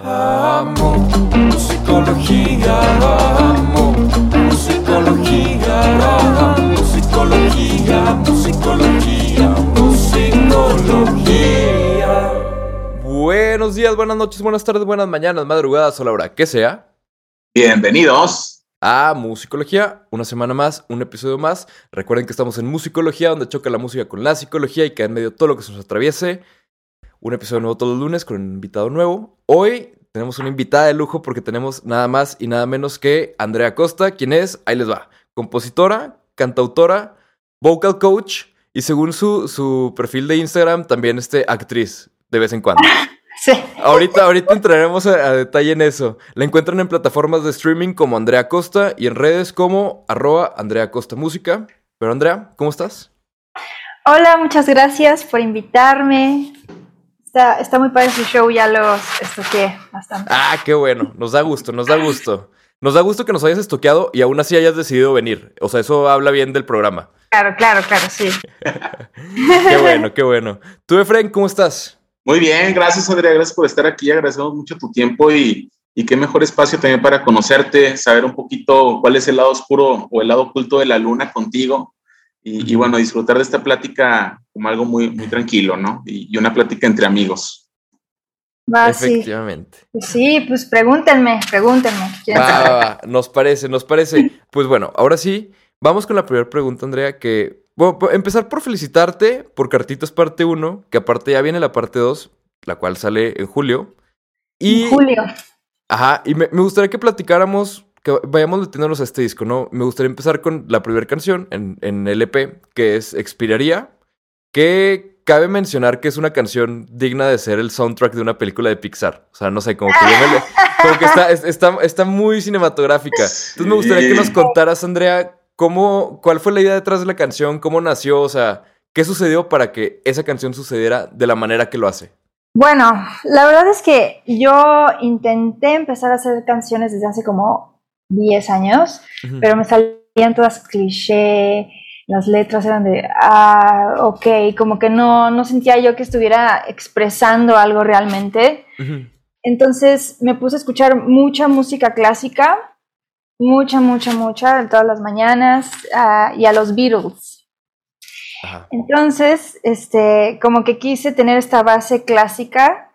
Amo musicología, amo musicología, musicología, musicología, musicología. Buenos días, buenas noches, buenas tardes, buenas mañanas, madrugadas o la hora que sea. Bienvenidos. A Musicología, una semana más, un episodio más. Recuerden que estamos en Musicología, donde choca la música con la psicología y que en medio todo lo que se nos atraviese. Un episodio nuevo todos los lunes con un invitado nuevo. Hoy tenemos una invitada de lujo porque tenemos nada más y nada menos que Andrea Costa, quien es, ahí les va, compositora, cantautora, vocal coach y según su, su perfil de Instagram también este, actriz de vez en cuando. Sí. Ahorita, ahorita entraremos a, a detalle en eso. La encuentran en plataformas de streaming como Andrea Costa y en redes como arroba Andrea Costa Música. Pero Andrea, ¿cómo estás? Hola, muchas gracias por invitarme. Está, está muy padre su show, ya los estoqué bastante. Ah, qué bueno. Nos da gusto, nos da gusto. Nos da gusto que nos hayas estoqueado y aún así hayas decidido venir. O sea, eso habla bien del programa. Claro, claro, claro, sí. Qué bueno, qué bueno. Tú, Efren, ¿cómo estás? Muy bien, gracias Andrea, gracias por estar aquí, agradecemos mucho tu tiempo y, y qué mejor espacio también para conocerte, saber un poquito cuál es el lado oscuro o el lado oculto de la luna contigo y, y bueno, disfrutar de esta plática como algo muy, muy tranquilo, ¿no? Y, y una plática entre amigos. Va, sí. Efectivamente. Pues sí, pues pregúntenme, pregúntenme. ¿Quieren Va, saber? va, va. Nos parece, nos parece. Pues bueno, ahora sí, vamos con la primera pregunta, Andrea, que... Bueno, empezar por felicitarte por Cartitas parte 1, que aparte ya viene la parte 2, la cual sale en julio. Y... En Julio. Ajá, y me, me gustaría que platicáramos, que vayamos metiéndonos a este disco, ¿no? Me gustaría empezar con la primera canción en, en el EP, que es Expiraría, que cabe mencionar que es una canción digna de ser el soundtrack de una película de Pixar. O sea, no sé, como que, yo me le- como que está, es- está, está muy cinematográfica. Entonces me gustaría que nos contaras, Andrea, cómo, cuál fue la idea detrás de la canción, cómo nació, o sea, qué sucedió para que esa canción sucediera de la manera que lo hace. Bueno, la verdad es que yo intenté empezar a hacer canciones desde hace como 10 años, pero me salían todas cliché, las letras eran de, ah, ok, como que no, no sentía yo que estuviera expresando algo realmente. Entonces me puse a escuchar mucha música clásica, mucha, mucha, mucha, todas las mañanas, ah, y a los Beatles. Ajá. Entonces, este, como que quise tener esta base clásica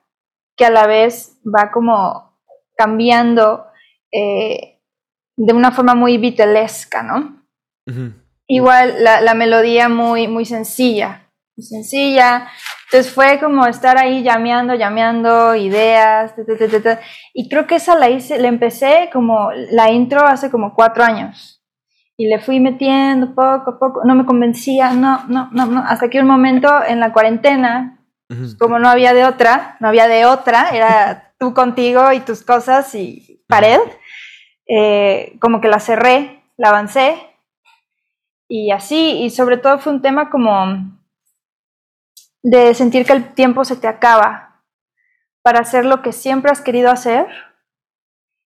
que a la vez va como cambiando eh, de una forma muy beatlesca, ¿no? Ujú. Igual la, la melodía muy, muy sencilla, muy sencilla. Entonces fue como estar ahí llameando, llameando ideas, ta, ta, ta, y creo que esa la hice, la empecé como la intro hace como cuatro años. Y le fui metiendo poco a poco, no me convencía, no, no, no, no, hasta que un momento en la cuarentena, Ujú. como no había de otra, no había de otra, era tú contigo y tus cosas y pared, eh, como que la cerré, la avancé y así, y sobre todo fue un tema como de sentir que el tiempo se te acaba para hacer lo que siempre has querido hacer,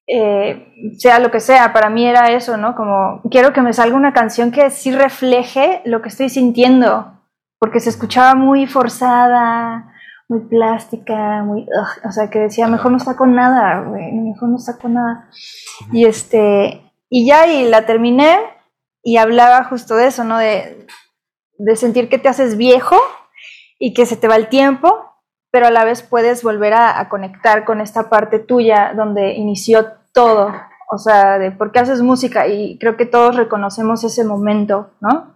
eh, sea lo que sea, para mí era eso, ¿no? Como quiero que me salga una canción que sí refleje lo que estoy sintiendo, porque se escuchaba muy forzada, muy plástica, muy, o sea, que decía, mejor no saco nada, güey, mejor no saco nada. Y este, y ya, y la terminé, y hablaba justo de eso, ¿no? De, de sentir que te haces viejo y que se te va el tiempo, pero a la vez puedes volver a, a conectar con esta parte tuya donde inició todo, o sea, de por qué haces música y creo que todos reconocemos ese momento, ¿no?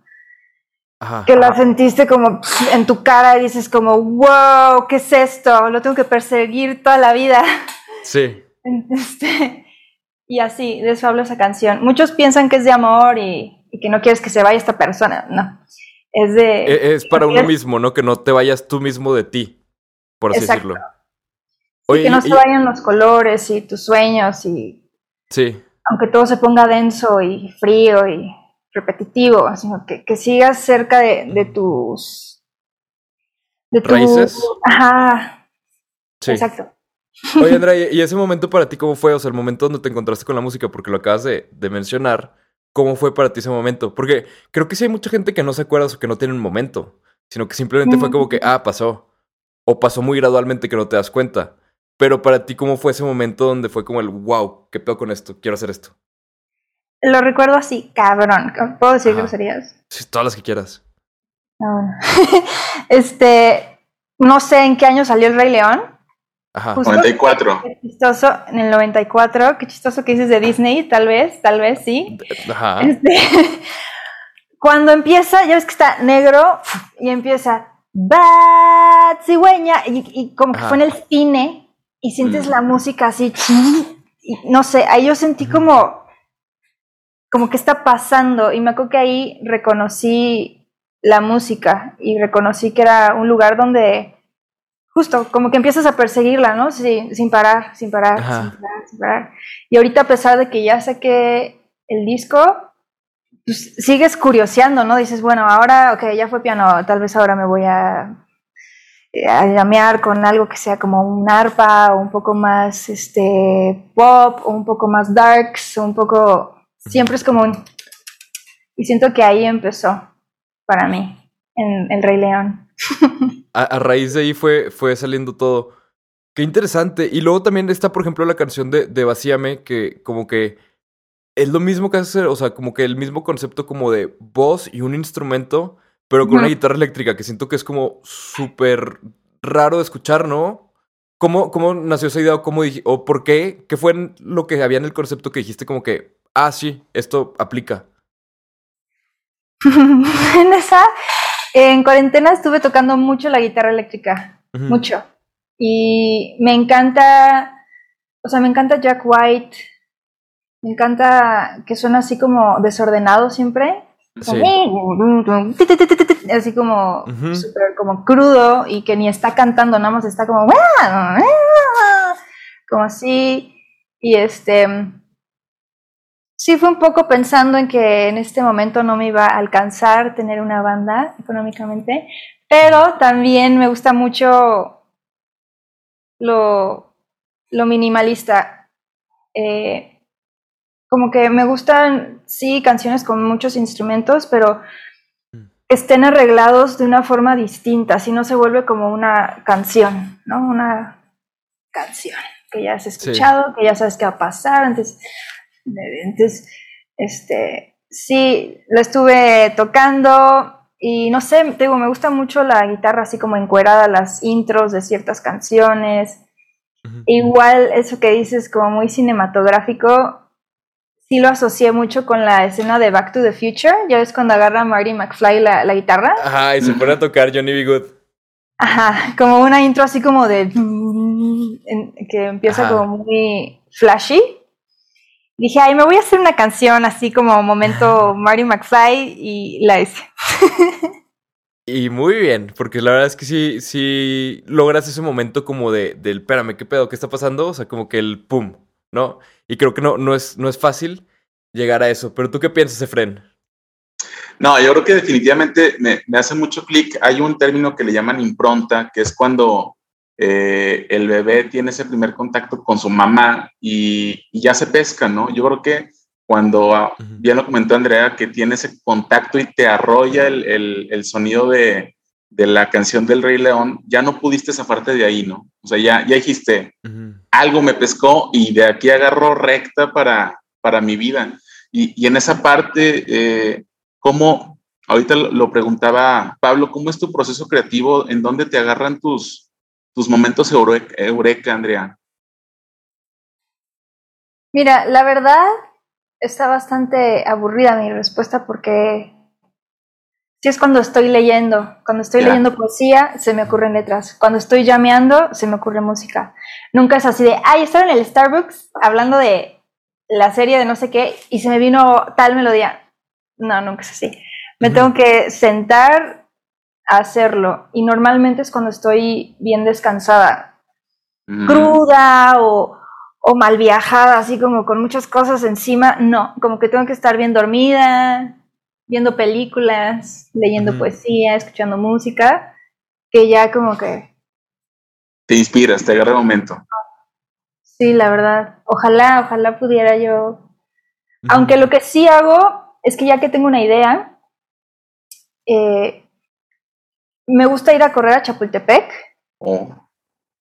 Ajá. Que la sentiste como en tu cara y dices como, wow, ¿qué es esto? Lo tengo que perseguir toda la vida. Sí. Este, y así, de eso habla esa canción. Muchos piensan que es de amor y, y que no quieres que se vaya esta persona. No. Es de. E- Es para uno mismo, ¿no? Que no te vayas tú mismo de ti, por así Exacto. decirlo. que no y- se vayan los colores y tus sueños y sí, aunque todo se ponga denso y frío y repetitivo, sino que, que sigas cerca de, de tus de tu- ¿Raíces? Ajá, sí. exacto. Oye, Andrea, ¿y ese momento para ti cómo fue? O sea, el momento donde te encontraste con la música, porque lo acabas de, de mencionar. ¿Cómo fue para ti ese momento? Porque creo que sí hay mucha gente que no se acuerda o que no tiene un momento, sino que simplemente fue como que, ah, pasó. O pasó muy gradualmente que no te das cuenta. Pero para ti, ¿cómo fue ese momento donde fue como el wow, qué pedo con esto? Quiero hacer esto. Lo recuerdo así, cabrón. ¿Puedo decir Ajá. groserías? Sí, todas las que quieras. No, este, no sé en qué año salió El Rey León. Ajá. Justo- 94. Qué chistoso, en el 94. Qué chistoso que dices de Disney, tal vez, tal vez, sí. Ajá. Este, cuando empieza, ya ves que está negro y empieza Bat cigüeña y, y como que fue en el cine y sientes Mm. la música así y no sé, ahí yo sentí como como que está pasando y me acuerdo que ahí reconocí la música y reconocí que era un lugar donde justo como que empiezas a perseguirla, ¿no? Sí, sin parar, sin parar, Ajá. sin parar, sin parar. Y ahorita a pesar de que ya saqué el disco, pues sigues curioseando, ¿no? Dices, bueno, ahora, ok, ya fue piano, tal vez ahora me voy a, a llamear con algo que sea como un arpa o un poco más este pop o un poco más darks o un poco siempre es como un y siento que ahí empezó para mí en El Rey León. A, a raíz de ahí fue, fue saliendo todo. Qué interesante. Y luego también está, por ejemplo, la canción de, de Vacíame, que como que es lo mismo que hace, o sea, como que el mismo concepto como de voz y un instrumento, pero con una guitarra eléctrica, que siento que es como súper raro de escuchar, ¿no? ¿Cómo, ¿Cómo nació esa idea o cómo o por qué? ¿Qué fue lo que había en el concepto que dijiste como que, ah, sí, esto aplica? en esa, en cuarentena estuve tocando mucho la guitarra eléctrica, mucho. Y me encanta, o sea, me encanta Jack White, me encanta que suena así como desordenado siempre. Sí. Así como súper como crudo y que ni está cantando, nada más está como como así. Y este sí fue un poco pensando en que en este momento no me iba a alcanzar tener una banda económicamente, pero también me gusta mucho lo, lo minimalista. Eh, como que me gustan, sí, canciones con muchos instrumentos, pero Mm. estén arreglados de una forma distinta, así no se vuelve como una canción, ¿no? Una canción que ya has Sí. escuchado, que ya sabes qué va a pasar, entonces, entonces, este, sí, lo estuve tocando y no sé, te digo, me gusta mucho la guitarra así como encuerada, las intros de ciertas canciones. Igual eso que dices como muy cinematográfico, sí lo asocié mucho con la escena de Back to the Future. Ya ves cuando agarra a Marty McFly la, la guitarra. Ajá, y se pone a tocar Johnny B. Good. Ajá, como una intro así como de... que empieza Ajá. como muy flashy. Dije, ay, me voy a hacer una canción así como momento Marty McFly y la hice. Y muy bien, porque la verdad es que sí, sí logras ese momento como de, del, espérame, ¿qué pedo? ¿Qué está pasando? O sea, como que el pum, ¿no? Y creo que no, no, es, no es fácil llegar a eso. Pero tú qué piensas, Efren? No, yo creo que definitivamente me, me hace mucho clic. Hay un término que le llaman impronta, que es cuando eh, el bebé tiene ese primer contacto con su mamá y, y ya se pesca, ¿no? Yo creo que cuando, Ujú. bien lo comentó Andrea, que tiene ese contacto y te arrolla el, el- el sonido de, de la canción del Rey León, ya no pudiste zafarte de ahí, ¿no? O sea, ya, ya dijiste, algo me pescó y de aquí agarró recta para, para mi vida. Y, y en esa parte, eh, ¿cómo, ahorita lo preguntaba Pablo, ¿cómo es tu proceso creativo? ¿En dónde te agarran tus, tus momentos eureka, eureka, Andrea? Mira, la verdad está bastante aburrida mi respuesta porque sí es cuando estoy leyendo. Cuando estoy leyendo poesía, se me ocurren letras. Cuando estoy llameando, se me ocurre música. Nunca es así de, ay, estaba en el Starbucks hablando de la serie de no sé qué y se me vino tal melodía. No, nunca es así. Me tengo que sentar a hacerlo y normalmente es cuando estoy bien descansada Mm, cruda o, o mal viajada, así como con muchas cosas encima. No, como que tengo que estar bien dormida, viendo películas, leyendo poesía, escuchando música, que ya como que, Te inspiras, te agarra el momento. sí, la verdad, ojalá, ojalá pudiera yo. Aunque lo que sí hago es que ya que tengo una idea, eh, me gusta ir a correr a Chapultepec Oh,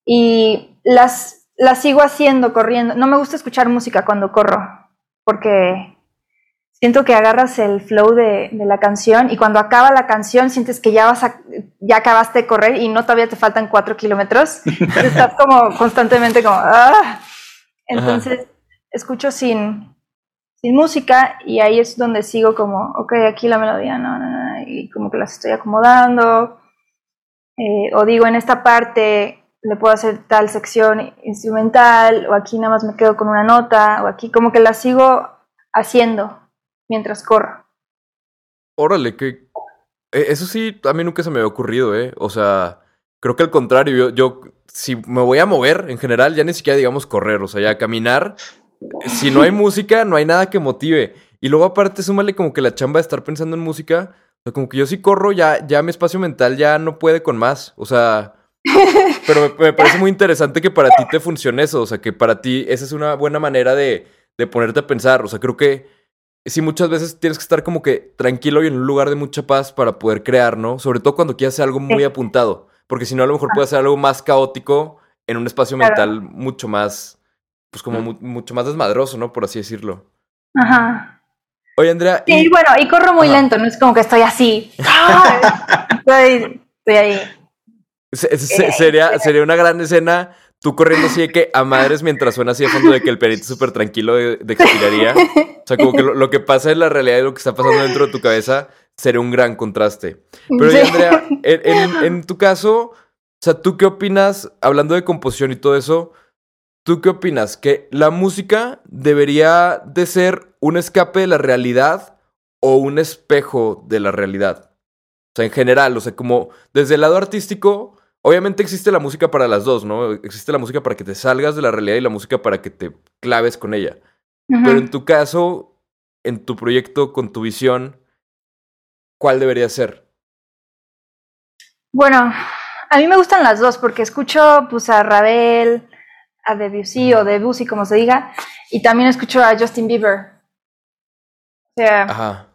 y las la sigo haciendo corriendo. No me gusta escuchar música cuando corro, porque siento que agarras el flow de, de la canción y cuando acaba la canción sientes que ya vas a, ya acabaste de correr y no todavía te faltan cuatro kilómetros. Estás como constantemente como, ¡ah! Entonces escucho sin, sin música y ahí es donde sigo como, ok, aquí la melodía, no, no, no, y como que las estoy acomodando. Eh, o digo, en esta parte le puedo hacer tal sección instrumental, o aquí nada más me quedo con una nota, o aquí como que la sigo haciendo mientras corro. Órale, que... Eso sí, a mí nunca se me había ocurrido, ¿eh? O sea, creo que al contrario, yo, yo si me voy a mover en general, ya ni siquiera digamos correr, o sea, ya caminar, si no hay música, no hay nada que motive. Y luego aparte, súmale como que la chamba de estar pensando en música, sea, como que yo si corro, ya, ya mi espacio mental ya no puede con más, o sea... Pero me, me parece muy interesante que para ti te funcione eso, o sea, que para ti esa es una buena manera de, de ponerte a pensar, o sea, creo que sí muchas veces tienes que estar como que tranquilo y en un lugar de mucha paz para poder crear, ¿no? Sobre todo cuando quieres hacer algo muy Sí. apuntado, porque si no a lo mejor puede ser algo más caótico en un espacio Claro. mental mucho más, pues como mu- mucho más desmadroso, ¿no? Por así decirlo. Ajá. Oye, Andrea, Sí, y- bueno, y corro muy Ajá. lento, no es como que estoy así. Estoy, estoy ahí. se- se- sería, sería una gran escena tú corriendo así de que a madres mientras suena así de fondo de que el perito súper tranquilo de, de expiraría. O sea, como que lo, lo que pasa en la realidad y lo que está pasando dentro de tu cabeza sería un gran contraste. Pero Sí. Andrea, en, en- en tu caso, o sea, ¿tú qué opinas, hablando de composición y todo eso, ¿tú qué opinas? ¿Que la música debería de ser un escape de la realidad o un espejo de la realidad? O sea, en general, o sea, como desde el lado artístico, obviamente existe la música para las dos, ¿no? Existe la música para que te salgas de la realidad y la música para que te claves con ella. Pero en tu caso, en tu proyecto, con tu visión, ¿cuál debería ser? Bueno, a mí me gustan las dos porque escucho pues a Ravel, a Debussy o Debussy como se diga, y también escucho a Justin Bieber. O sea, Ajá.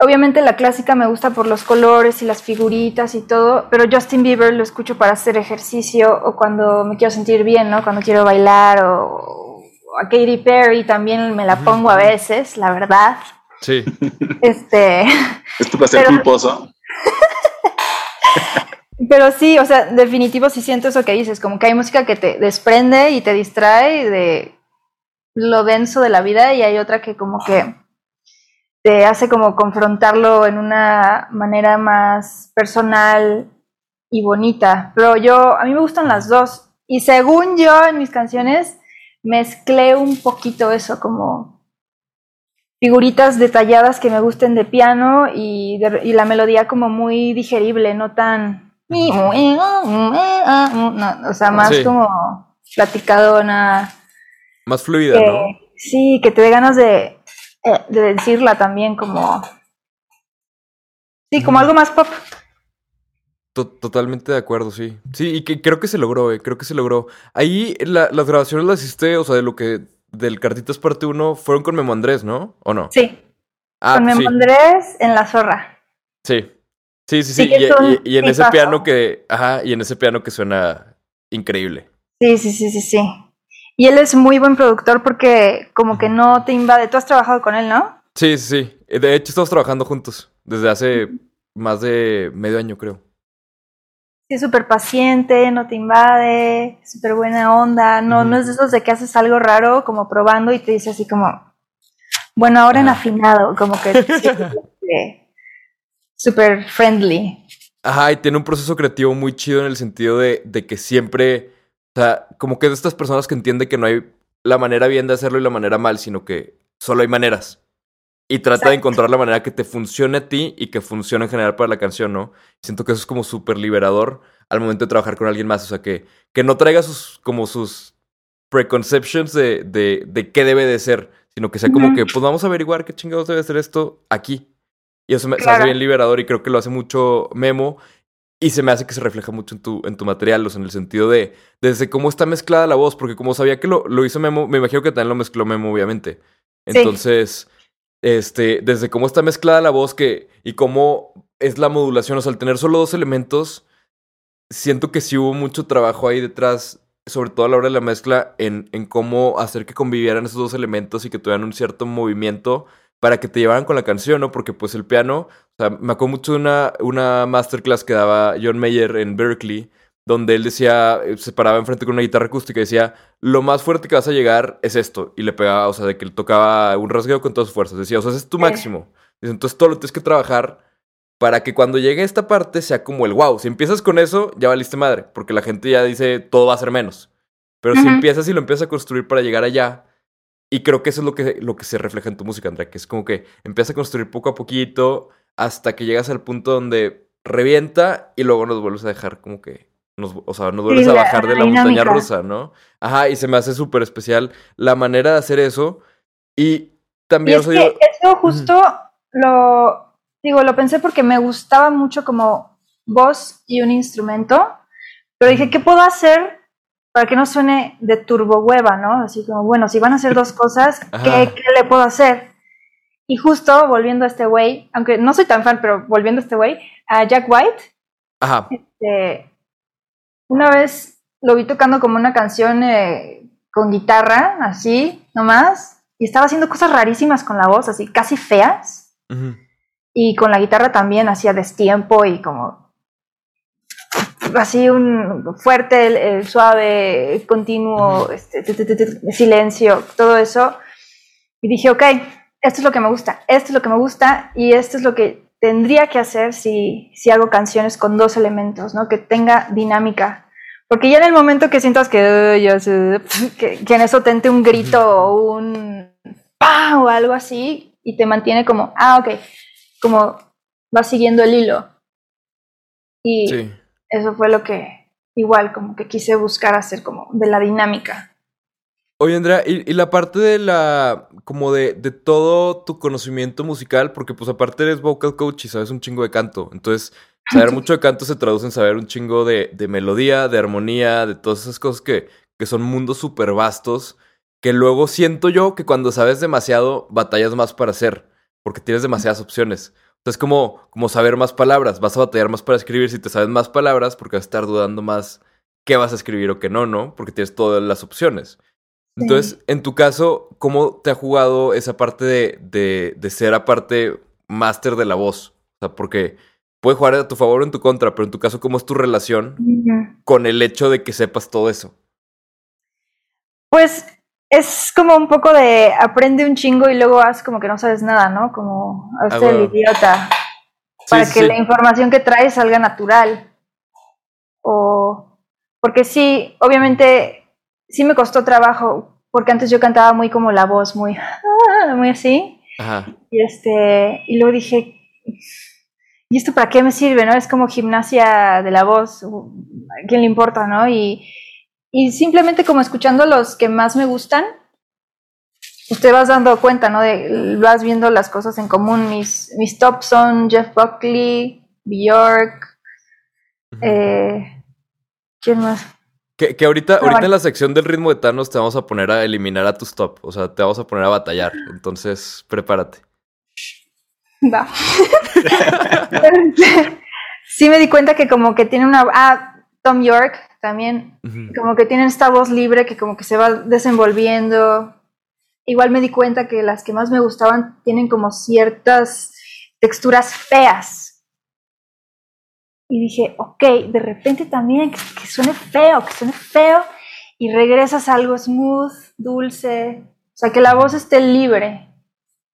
obviamente la clásica me gusta por los colores y las figuritas y todo, pero Justin Bieber lo escucho para hacer ejercicio o cuando me quiero sentir bien, ¿no? Cuando quiero bailar o, o a Katy Perry también me la pongo a veces, la verdad. Sí. Este, Es tu placer Pero- culposo. Pero sí, o sea, definitivo sí siento eso que dices, como que hay música que te desprende y te distrae de lo denso de la vida y hay otra que como que te hace como confrontarlo en una manera más personal y bonita. Pero yo, a mí me gustan las dos y según yo en mis canciones mezclé un poquito eso, como figuritas detalladas que me gusten de piano y, de- y la melodía como muy digerible, no tan... No, o sea, más Sí. como platicadona. Más fluida, que- ¿no? Sí, que te dé ganas de, eh, de decirla también como... Sí, como algo más pop. To- Totalmente de acuerdo, sí. Sí, y que creo que se logró, eh, creo que se logró. Ahí la- las grabaciones las hiciste, o sea, de lo que del Cartitas parte 1 fueron con Memo Andrés, ¿no? ¿O no? Sí, Ah, con pues Memo sí. Andrés en La Zorra. Sí. Sí, sí, Sí, Y, en ese piano que, ajá, y en ese piano que suena increíble. Sí, sí, sí, sí, sí. Y él es muy buen productor porque como que no te invade. Tú has trabajado con él, ¿no? Sí, sí, sí. Eh, De hecho, estamos trabajando juntos desde hace más de medio año, creo. Sí, súper paciente, no te invade, súper buena onda. No, no es de esos de que haces algo raro como probando y te dice así como, bueno, ahora en Ajá. afinado, como que sí, súper friendly. Ajá, y tiene un proceso creativo muy chido en el sentido de, de que siempre, o sea, como que es de estas personas que entiende que no hay la manera bien de hacerlo y la manera mal, sino que solo hay maneras. Y trata de encontrar la manera que te funcione a ti y que funcione en general para la canción, ¿no? Siento que eso es como súper liberador al momento de trabajar con alguien más. O sea, que, que no traiga sus, como sus preconceptions de, de, de qué debe de ser, sino que sea como que, pues vamos a averiguar qué chingados debe ser esto aquí. Y eso me, se hace Claro. bien liberador y creo que lo hace mucho Memo. Y se me hace que se refleja mucho en tu, en tu material, o sea, en el sentido de desde cómo está mezclada la voz, porque como sabía que lo, lo hizo Memo, me imagino que también lo mezcló Memo, obviamente. Sí. Entonces, este, desde cómo está mezclada la voz que, y cómo es la modulación, o sea, al tener solo dos elementos, siento que sí hubo mucho trabajo ahí detrás sobre todo a la hora de la mezcla, en, en cómo hacer que convivieran esos dos elementos y que tuvieran un cierto movimiento para que te llevaran con la canción, ¿no? Porque pues el piano, o sea, me acuerdo mucho de una, una masterclass que daba John Mayer en Berkeley, donde él decía, eh, se paraba enfrente con una guitarra acústica y decía, lo más fuerte que vas a llegar es esto. Y le pegaba, o sea, de que él tocaba un rasgueo con todas sus fuerzas. Decía, o sea, ese es tu máximo. Dice, entonces todo lo tienes que trabajar para que cuando llegue esta parte sea como el wow. Si empiezas con eso, ya valiste madre, porque la gente ya dice, todo va a ser menos. Pero si empiezas y lo empiezas a construir para llegar allá, y creo que eso es lo que, lo que se refleja en tu música, Andrea, que es como que empiezas a construir poco a poquito hasta que llegas al punto donde revienta y luego nos vuelves a dejar como que, nos, o sea, nos vuelves a la- bajar de la la montaña rusa, ¿no? Ajá, y se me hace súper especial la manera de hacer eso. Y Y también, es o sea, que yo- eso justo lo digo, lo pensé porque me gustaba mucho como voz y un instrumento, pero dije, ¿qué puedo hacer para que no suene de turbo hueva, no? Así como, bueno, si van a hacer dos cosas. ¿qué, qué le puedo hacer? Y justo volviendo a este güey, aunque no soy tan fan, pero volviendo a este güey, a Jack White, ajá, este, una vez lo vi tocando como una canción eh, con guitarra, así, nomás, y estaba haciendo cosas rarísimas con la voz, así, casi feas, y con la guitarra también hacía destiempo y como así un fuerte, el, el suave, continuo, este, silencio, todo eso. Y dije, ok, esto es lo que me gusta, esto es lo que me gusta y esto es lo que tendría que hacer si, si hago canciones con dos elementos, ¿no? Que tenga dinámica. Porque ya en el momento que sientas que, que, que en eso tente un grito o un pa o algo así y te mantiene como, ah, ok, como va siguiendo el hilo. Y sí. Eso fue lo que igual como que quise buscar hacer como de la dinámica. Oye, Andrea, y, y la parte de la, como de, de todo tu conocimiento musical, porque pues aparte eres vocal coach y sabes un chingo de canto, entonces saber mucho de canto se traduce en saber un chingo de, de melodía, de armonía, de todas esas cosas que, que son mundos súper vastos, que luego siento yo que cuando sabes demasiado, batallas más para hacer, porque tienes demasiadas opciones. Entonces, como, como saber más palabras, vas a batallar más para escribir si te sabes más palabras, porque vas a estar dudando más qué vas a escribir o qué no, ¿no? Porque tienes todas las opciones. Entonces, en tu caso, ¿cómo te ha jugado esa parte de, de, de ser aparte máster de la voz? O sea, porque puede jugar a tu favor o en tu contra, pero en tu caso, ¿cómo es tu relación con el hecho de que sepas todo eso? Pues es como un poco de aprende un chingo y luego haz como que no sabes nada, ¿no? Como hazte Ah, el bueno. idiota Sí, para sí, que sí. la información que traes salga natural. O porque sí, obviamente sí me costó trabajo porque antes yo cantaba muy como la voz, muy muy así. Ajá. Y este, y luego dije, ¿y esto para qué me sirve? ¿No? Es como gimnasia de la voz, ¿a quién le importa, no? Y, y simplemente como escuchando los que más me gustan, usted vas dando cuenta, ¿no? De, vas viendo las cosas en común. Mis, mis tops son Jeff Buckley, Bjork, Ujú. eh, ¿quién más? Que, que ahorita, ahorita bueno. en la sección del ritmo de Thanos te vamos a poner a eliminar a tus top. O sea, te vamos a poner a batallar. Entonces, prepárate. Va. sí me di cuenta que como que tiene una... Ah, Tom York también como que tienen esta voz libre que como que se va desenvolviendo. Igual me di cuenta que las que más me gustaban tienen como ciertas texturas feas. Y dije, ok, de repente también que, que suene feo, que suene feo, y regresas a algo smooth, dulce, o sea, que la voz esté libre.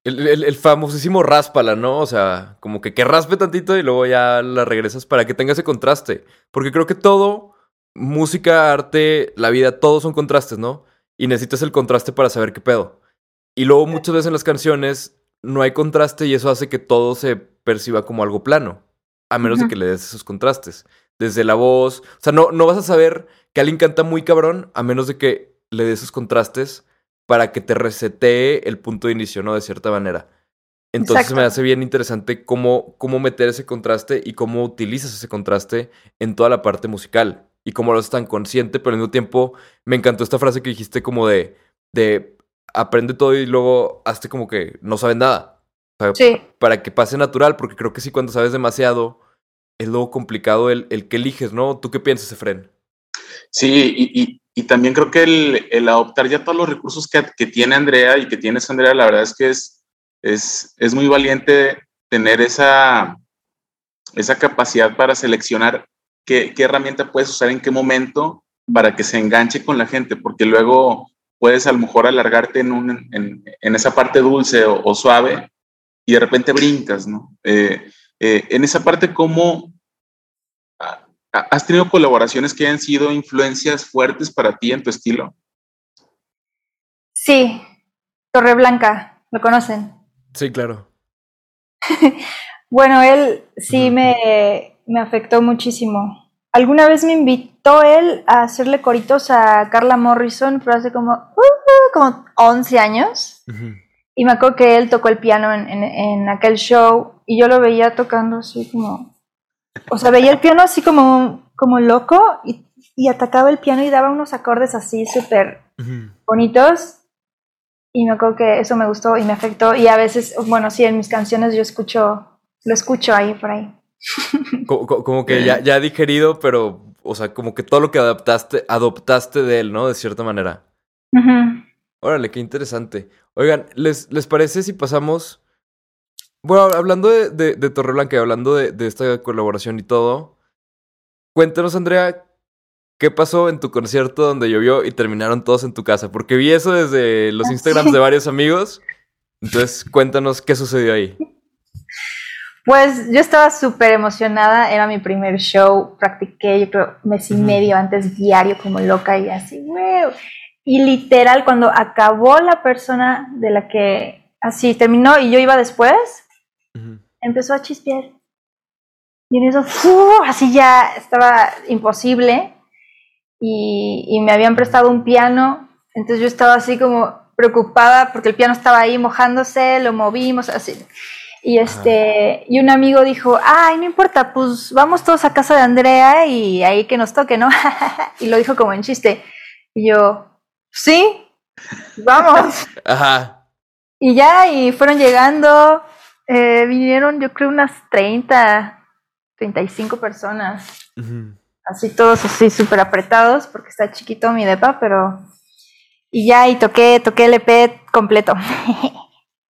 El, el- el famosísimo ráspala, ¿no? O sea, como que que raspe tantito y luego ya la regresas para que tenga ese contraste. Porque creo que todo, música, arte, la vida, todos son contrastes, ¿no? Y necesitas el contraste para saber qué pedo. Y luego muchas veces en las canciones no hay contraste y eso hace que todo se perciba como algo plano. A menos de que le des esos contrastes. Desde la voz. O sea, no, no vas a saber que alguien canta muy cabrón a menos de que le des esos contrastes para que te resetee el punto de inicio, ¿no? De cierta manera. Entonces Exacto. me hace bien interesante cómo, cómo meter ese contraste y cómo utilizas ese contraste en toda la parte musical. Y cómo lo haces tan consciente, pero al mismo tiempo me encantó esta frase que dijiste como de, de aprende todo y luego hazte como que no sabes nada. O sea, Sí, para que pase natural, porque creo que sí cuando sabes demasiado es luego complicado el, el que eliges, ¿no? ¿Tú qué piensas, Efren? Sí, y, y- y también creo que el, el, adoptar ya todos los recursos que, que, tiene Andrea y que tienes Andrea, la verdad es que es, es, es muy valiente tener esa, esa capacidad para seleccionar qué, qué, herramienta puedes usar en qué momento para que se enganche con la gente, porque luego puedes a lo mejor alargarte en, un, en, en esa parte dulce o, o, suave y de repente brincas, ¿no? Eh, eh, en esa parte, ¿cómo, ¿Has tenido colaboraciones que hayan sido influencias fuertes para ti en tu estilo? Sí, Torre Blanca, ¿lo conocen? Sí, claro. bueno, él sí me, me, afectó muchísimo. Alguna vez me invitó él a hacerle coritos a Carla Morrison, pero hace como, uh, como 11 años. Uh -huh. Y me acuerdo que él tocó el piano en, en, en aquel show y yo lo veía tocando así como o sea, veía el piano así como, como loco y, y atacaba el piano y daba unos acordes así súper uh -huh. bonitos. Y me acuerdo que eso me gustó y me afectó. Y a veces, bueno, sí, en mis canciones yo escucho, lo escucho ahí por ahí. Como, como que ya, ya digerido, pero, o sea, como que todo lo que adaptaste, adoptaste de él, ¿no? De cierta manera. Uh -huh. Órale, qué interesante. Oigan, ¿les, les parece si pasamos bueno, hablando de, de, de Torreblanca y hablando de, de, esta colaboración y todo, cuéntanos, Andrea, ¿qué pasó en tu concierto donde llovió y terminaron todos en tu casa? Porque vi eso desde los Instagrams de varios amigos. Entonces, cuéntanos qué sucedió ahí. Pues yo estaba súper emocionada, era mi primer show, practiqué yo creo mes y medio antes diario como loca y así, wow. Y literal, cuando acabó la persona de la que así terminó y yo iba después, uh -huh. empezó a chispear. Y en eso, ¡fu! así ya estaba imposible. Y, y, me habían prestado un piano. Entonces yo estaba así como preocupada porque el piano estaba ahí mojándose, lo movimos, así. Y este, y un amigo dijo, ay, no importa, pues vamos todos a casa de Andrea y ahí que nos toque, ¿no? y lo dijo como en chiste. Y yo, sí, vamos. Ajá. Y ya, y fueron llegando, eh, vinieron yo creo unas 30, 35 personas. Uh -huh. Así todos así súper apretados porque está chiquito mi depa, pero... Y ya, y toqué, toqué el EP completo.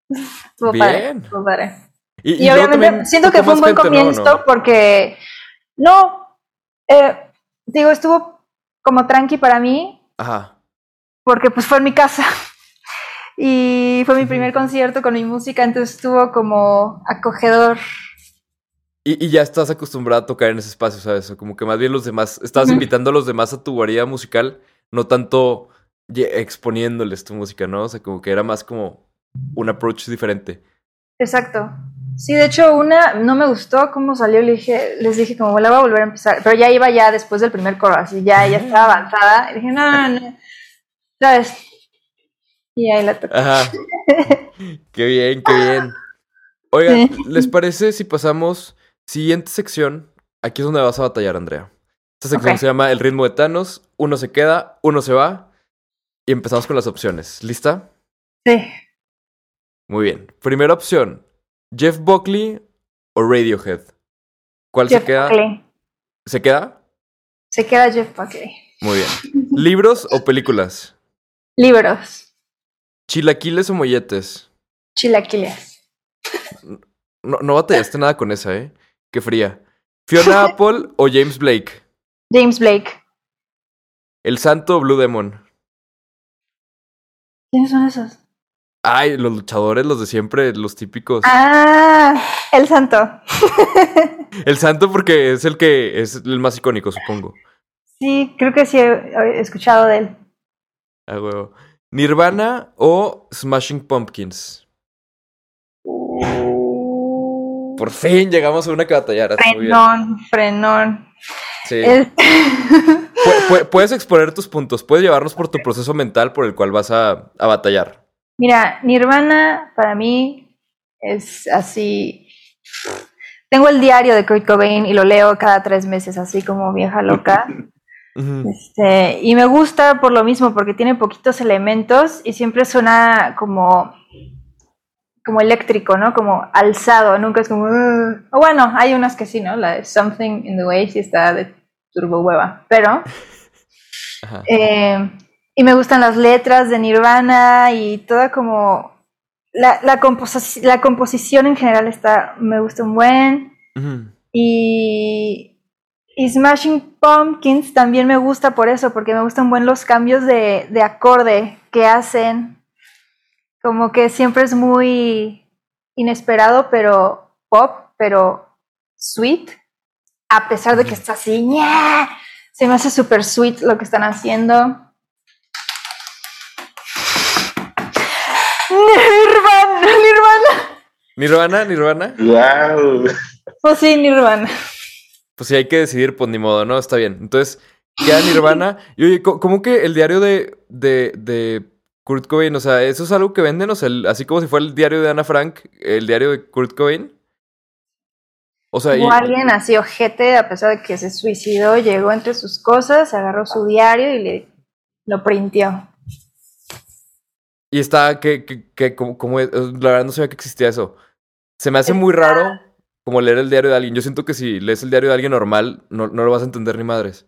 estuvo Bien. padre, estuvo padre. Y, y, y obviamente siento que fue un buen comienzo no, no. porque... No, eh, digo, estuvo como tranqui para mí. Ajá. Porque pues fue en mi casa. Y fue mi primer concierto con mi música, entonces estuvo como acogedor. Y, y ya estás acostumbrada a tocar en ese espacio, ¿sabes? Como que más bien los demás, estás uh -huh. invitando a los demás a tu guarida musical, no tanto exponiéndoles tu música, ¿no? O sea, como que era más como un approach diferente. Exacto. Sí, de hecho, una no me gustó cómo salió, le dije, les dije como la voy a volver a empezar, pero ya iba ya después del primer coro, así ya, ya estaba avanzada, y dije, no, no, no, ¿sabes? Y ahí la toqué. Ajá. qué bien, qué bien. Oigan, ¿les parece si pasamos siguiente sección? Aquí es donde vas a batallar, Andrea. Esta sección okay. se llama El ritmo de Thanos. Uno se queda, uno se va. Y empezamos con las opciones. ¿Lista? Sí. Muy bien. Primera opción: Jeff Buckley o Radiohead. ¿Cuál Jeff se queda? Buckley. ¿Se queda? Se queda Jeff Buckley. Muy bien. ¿Libros o películas? Libros. ¿Chilaquiles o molletes? Chilaquiles. No, no batallaste nada con esa, ¿eh? Qué fría. ¿Fiona Apple o James Blake? James Blake. ¿El Santo o Blue Demon? ¿Quiénes son esos? Ay, los luchadores, los de siempre, los típicos. Ah, el Santo. el Santo porque es el que es el más icónico, supongo. Sí, creo que sí he escuchado de él. Ah, huevo. ¿Nirvana o Smashing Pumpkins? Uh, Por fin llegamos a una que batallara. Frenón, frenón. Sí. El... puedes exponer tus puntos, puedes llevarnos por tu proceso mental por el cual vas a, a batallar. Mira, Nirvana para mí es así. Tengo el diario de Kurt Cobain y lo leo cada tres meses, así como vieja loca. Este, y me gusta por lo mismo, porque tiene poquitos elementos y siempre suena como, como eléctrico, ¿no? Como alzado, nunca es como... Uh, o bueno, hay unas que sí, ¿no? La de Something in the Way sí está de turbo hueva, pero. Eh, y me gustan las letras de Nirvana y toda como... La, la, composi- la composición en general está, me gusta un buen. Y, y Smashing Pumpkins también me gusta por eso, porque me gustan buen los cambios de, de acorde que hacen. Como que siempre es muy inesperado, pero pop, pero sweet. A pesar de que está así, ¡ña! se me hace súper sweet lo que están haciendo. Nirvana. Nirvana, Nirvana. Wow. Oh, sí, Nirvana. Pues si hay que decidir, pues ni modo, ¿no? Está bien. Entonces, queda Nirvana. Y oye, ¿cómo que el diario de, de, de Kurt Cobain? O sea, ¿eso es algo que venden? O sea, el- así como si fuera el diario de Ana Frank, el diario de Kurt Cobain. O sea, y, alguien así ojete, a pesar de que se suicidó, llegó entre sus cosas, agarró su diario y le lo printió. y está, que, que, que como, como es- la verdad no sabía que existía eso. Se me hace muy raro como leer el diario de alguien. Yo siento que si lees el diario de alguien normal, no, no lo vas a entender ni madres.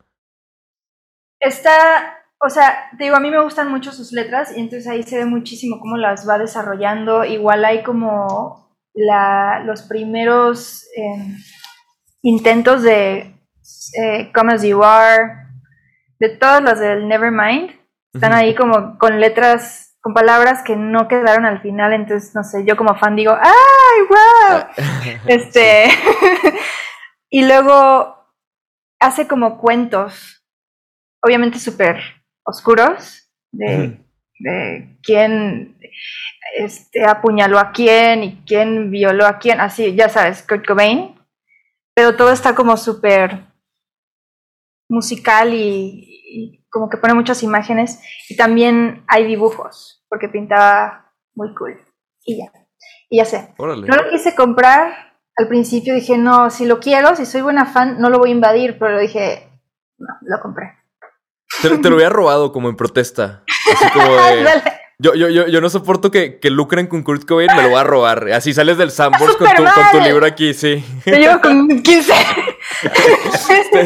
Está, o sea, te digo, a mí me gustan mucho sus letras y entonces ahí se ve muchísimo cómo las va desarrollando. Igual hay como la, los primeros eh, intentos de eh, Come As You Are, de todas las del Nevermind. Están ahí como con letras, con palabras que no quedaron al final, entonces no sé, yo como fan digo, ¡ay, wow! Este. y luego hace como cuentos, obviamente súper oscuros, de, de quién este, apuñaló a quién y quién violó a quién, así, ya sabes, Kurt Cobain. Pero todo está como súper musical y, y como que pone muchas imágenes. Y también hay dibujos, porque pintaba muy cool. Y ya. Y ya sé. Órale. No lo quise comprar. Al principio dije, no, si lo quiero, si soy buena fan, no lo voy a invadir, pero dije, no, lo compré. Te, te lo hubiera robado como en protesta. Así como de... Yo, yo, yo, yo no soporto que, que lucren con Kurt Cobain, me lo voy a robar. Así sales del Sambors con tu, con tu libro aquí, sí. Yo llevo con 15.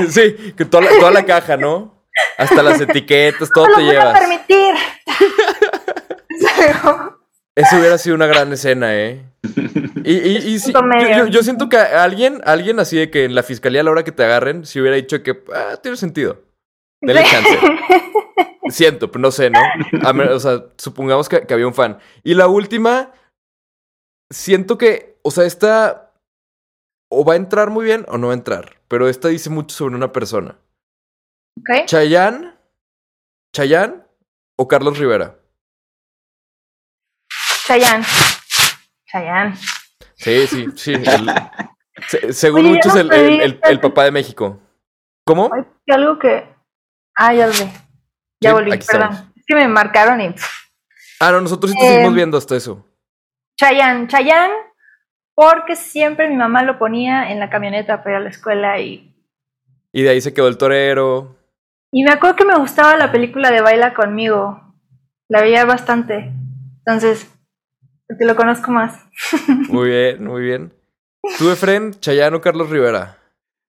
Sí, que toda la, toda la caja, ¿no? Hasta las etiquetas, todo no te lo voy a llevas. permitir. Eso hubiera sido una gran escena, ¿eh? Y, y, y sí, yo, medio. yo- yo siento que alguien, alguien así de que en la fiscalía a la hora que te agarren, si hubiera dicho que ah, tiene sentido. Denle chance. Siento, pero no sé, ¿no? A o sea, supongamos que, que había un fan. Y la última, siento que, o sea, esta o va a entrar muy bien o no va a entrar. Pero esta dice mucho sobre una persona. Ok. Chayanne, Chayanne o Carlos Rivera. Chayanne. Chayanne. Sí, sí, sí. el- se- según Oye, muchos, no el, el- papá de México. ¿Cómo? Ay, algo que. Ah, ya lo vi. Ya Sí, volví, perdón. estamos. Es que me marcaron y. Ah, no, nosotros sí te Eh, seguimos viendo hasta eso. Chayanne. Chayanne, porque siempre mi mamá lo ponía en la camioneta para ir a la escuela y. Y de ahí se quedó el torero. Y me acuerdo que me gustaba la película de Baila conmigo. La veía bastante. Entonces, te lo conozco más. Muy bien, muy bien. ¿Tú, Efren, Chayanne o Carlos Rivera?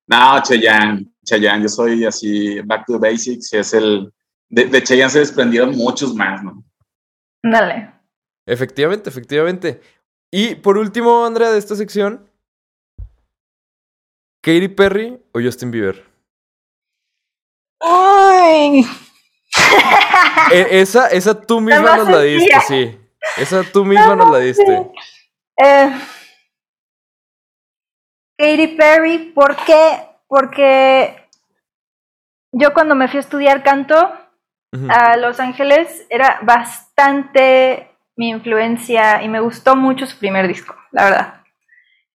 No, Cheyenne, Cheyenne, yo soy así, back to the basics, es el, de, de Cheyenne se desprendieron muchos más, ¿no? Dale. Efectivamente, efectivamente. Y por último, Andrea, de esta sección, ¿Katy Perry o Justin Bieber? ¡Ay! E- esa, esa tú misma nos la diste, sí. Esa tú misma nos la diste. Eh, Katy Perry, ¿por qué? Porque yo cuando me fui a estudiar canto a Los Ángeles era bastante mi influencia y me gustó mucho su primer disco, la verdad.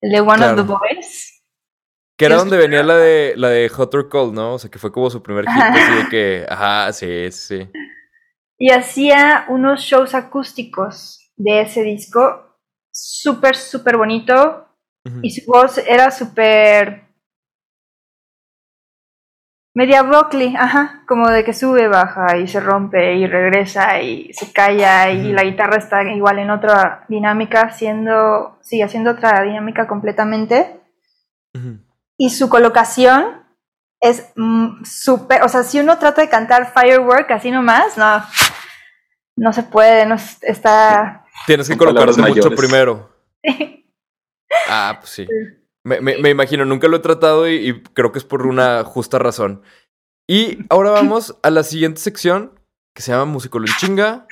El de One Claro. of the Boys. Que era donde venía la de la de Hot or Cold, ¿no? O sea, que fue como su primer hit, así de que, ajá, sí, sí. Y hacía unos shows acústicos de ese disco, súper, súper bonito. Y su voz era súper. Media broccoli, ajá, como de que sube, baja y se rompe y regresa y se calla y la guitarra está igual en otra dinámica, haciendo, sigue haciendo otra dinámica completamente. Y su colocación es mm, súper, o sea, si uno trata de cantar Firework así nomás, no, no se puede, no es- está... Tienes que colocarte mucho primero. Ah, pues sí. Me, me- me imagino, nunca lo he tratado y, y creo que es por una justa razón. Y ahora vamos a la siguiente sección que se llama Musicolo en chinga,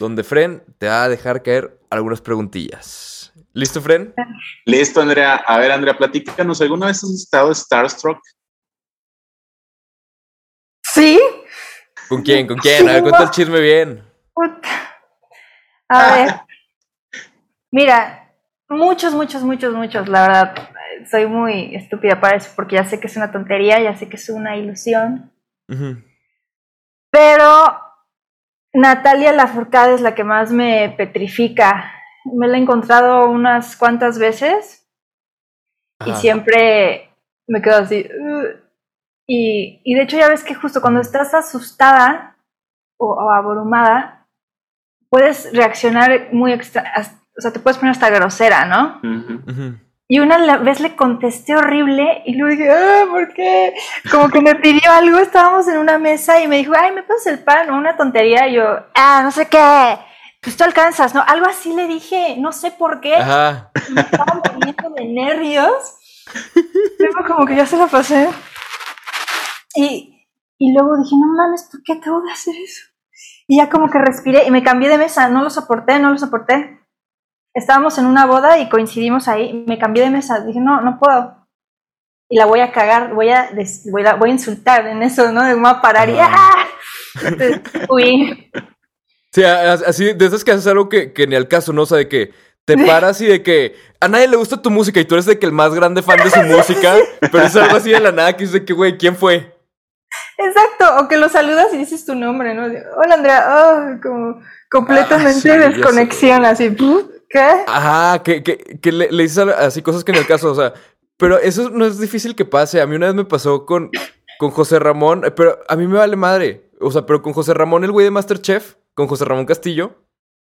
donde Fren te va a dejar caer algunas preguntillas. ¿Listo, Fren? Listo, Andrea. A ver, Andrea, platícanos. ¿Alguna vez has estado Starstruck? ¿Sí? ¿Con quién? ¿Con quién? A ver, cuenta el chisme bien. A ver. Mira, muchos, muchos, muchos, muchos, la verdad. Soy muy estúpida para eso porque ya sé que es una tontería, ya sé que es una ilusión. Pero Natalia Lafourcade es la que más me petrifica. Me la he encontrado unas cuantas veces y siempre me quedo así. Y, y de hecho ya ves que justo cuando estás asustada o, o abrumada, puedes reaccionar muy extra, o sea, te puedes poner hasta grosera, ¿no? Y una vez le contesté horrible y luego dije, ah, ¿por qué? Como que me pidió algo, estábamos en una mesa y me dijo, ay, ¿me pasas el pan? O una tontería. Y yo, ah, no sé qué. Pues tú alcanzas, ¿no? Algo así le dije, no sé por qué. Ajá. Me estaba muriendo de nervios. Luego como que ya se la pasé. Y, y luego dije, no mames, ¿por qué tengo que hacer eso? Y ya como que respiré y me cambié de mesa, no lo soporté, no lo soporté. Estábamos en una boda y coincidimos ahí, me cambié de mesa, dije, no, no puedo. Y la voy a cagar, voy a, des- voy a, voy a insultar en eso, ¿no? Me voy a parar y. ¡ah! Entonces, Uy, Sí, así, de esas que haces algo que, que ni al caso, ¿no? O sea, de que te paras y de que a nadie le gusta tu música y tú eres de que el más grande fan de su música, pero es algo así de la nada que de que, güey, ¿quién fue? Exacto, o que lo saludas y dices tu nombre, ¿no? Hola Andrea, oh, como completamente Ah, sí, sé. desconexión, así, "¿Puh? ¿Qué? Ajá, que, que, que le, le dices así cosas que ni al caso, o sea, pero eso no es difícil que pase. A mí una vez me pasó con, con José Ramón, pero a mí me vale madre. O sea, pero con José Ramón, el güey de Masterchef, con José Ramón Castillo,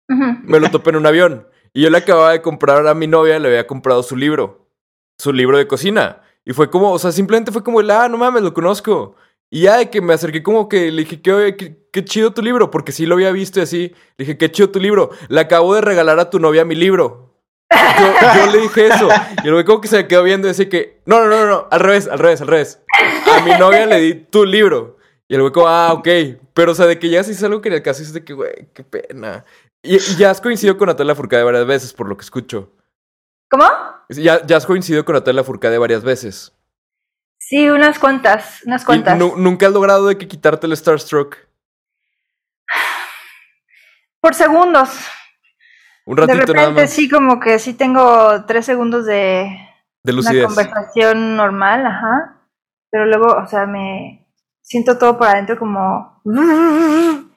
me lo topé en un avión. Y yo le acababa de comprar a mi novia, le había comprado su libro, su libro de cocina. Y fue como, o sea, simplemente fue como, el, ah, no mames, lo conozco. Y ya de que me acerqué como que le dije, qué, qué, qué chido tu libro, porque sí lo había visto y así. Le dije, qué chido tu libro. Le acabo de regalar a tu novia mi libro. Yo, yo le dije eso. Y el güey como que se me quedó viendo y decía que, no, no, no, no, al revés, al revés, al revés. A mi novia le di tu libro. Y el como, ah, ok. Pero, o sea, de que ya sí es algo que en el caso es de que, güey, qué pena. Y, y ya has coincidido con Natalia Furcade varias veces, por lo que escucho. ¿Cómo? Ya, ya has coincidido con Natalia Furcade varias veces. Sí, unas cuantas, unas cuantas. nu- nunca has logrado de que quitarte el Starstruck. Por segundos. Un De ratito nada repente más. sí, como que sí tengo tres segundos de De una conversación normal, ajá. Pero luego, o sea, me siento todo por adentro como...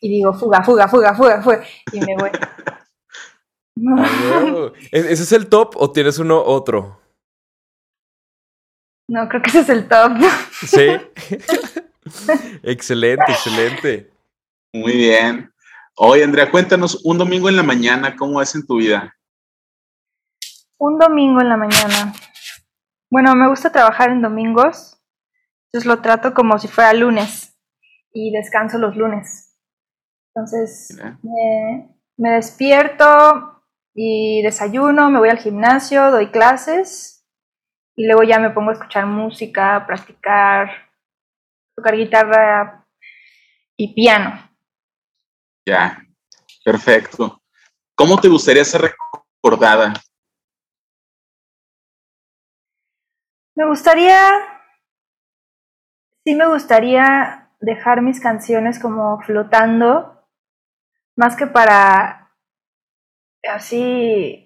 Y digo, fuga, fuga, fuga, fuga, fuga. Y me voy. Ah. ¿E- ¿Ese es el top o tienes uno otro? No, creo que ese es el top. Sí. excelente, excelente. Muy bien. Oye, Andrea, cuéntanos un domingo en la mañana, ¿cómo es en tu vida? Un domingo en la mañana. Bueno, me gusta trabajar en domingos, entonces lo trato como si fuera lunes y descanso los lunes. Entonces me despierto y desayuno, me voy al gimnasio, doy clases y luego ya me pongo a escuchar música, practicar, tocar guitarra y piano. Ya, perfecto. ¿Cómo te gustaría ser recordada? Me gustaría, sí me gustaría dejar mis canciones como flotando, más que para así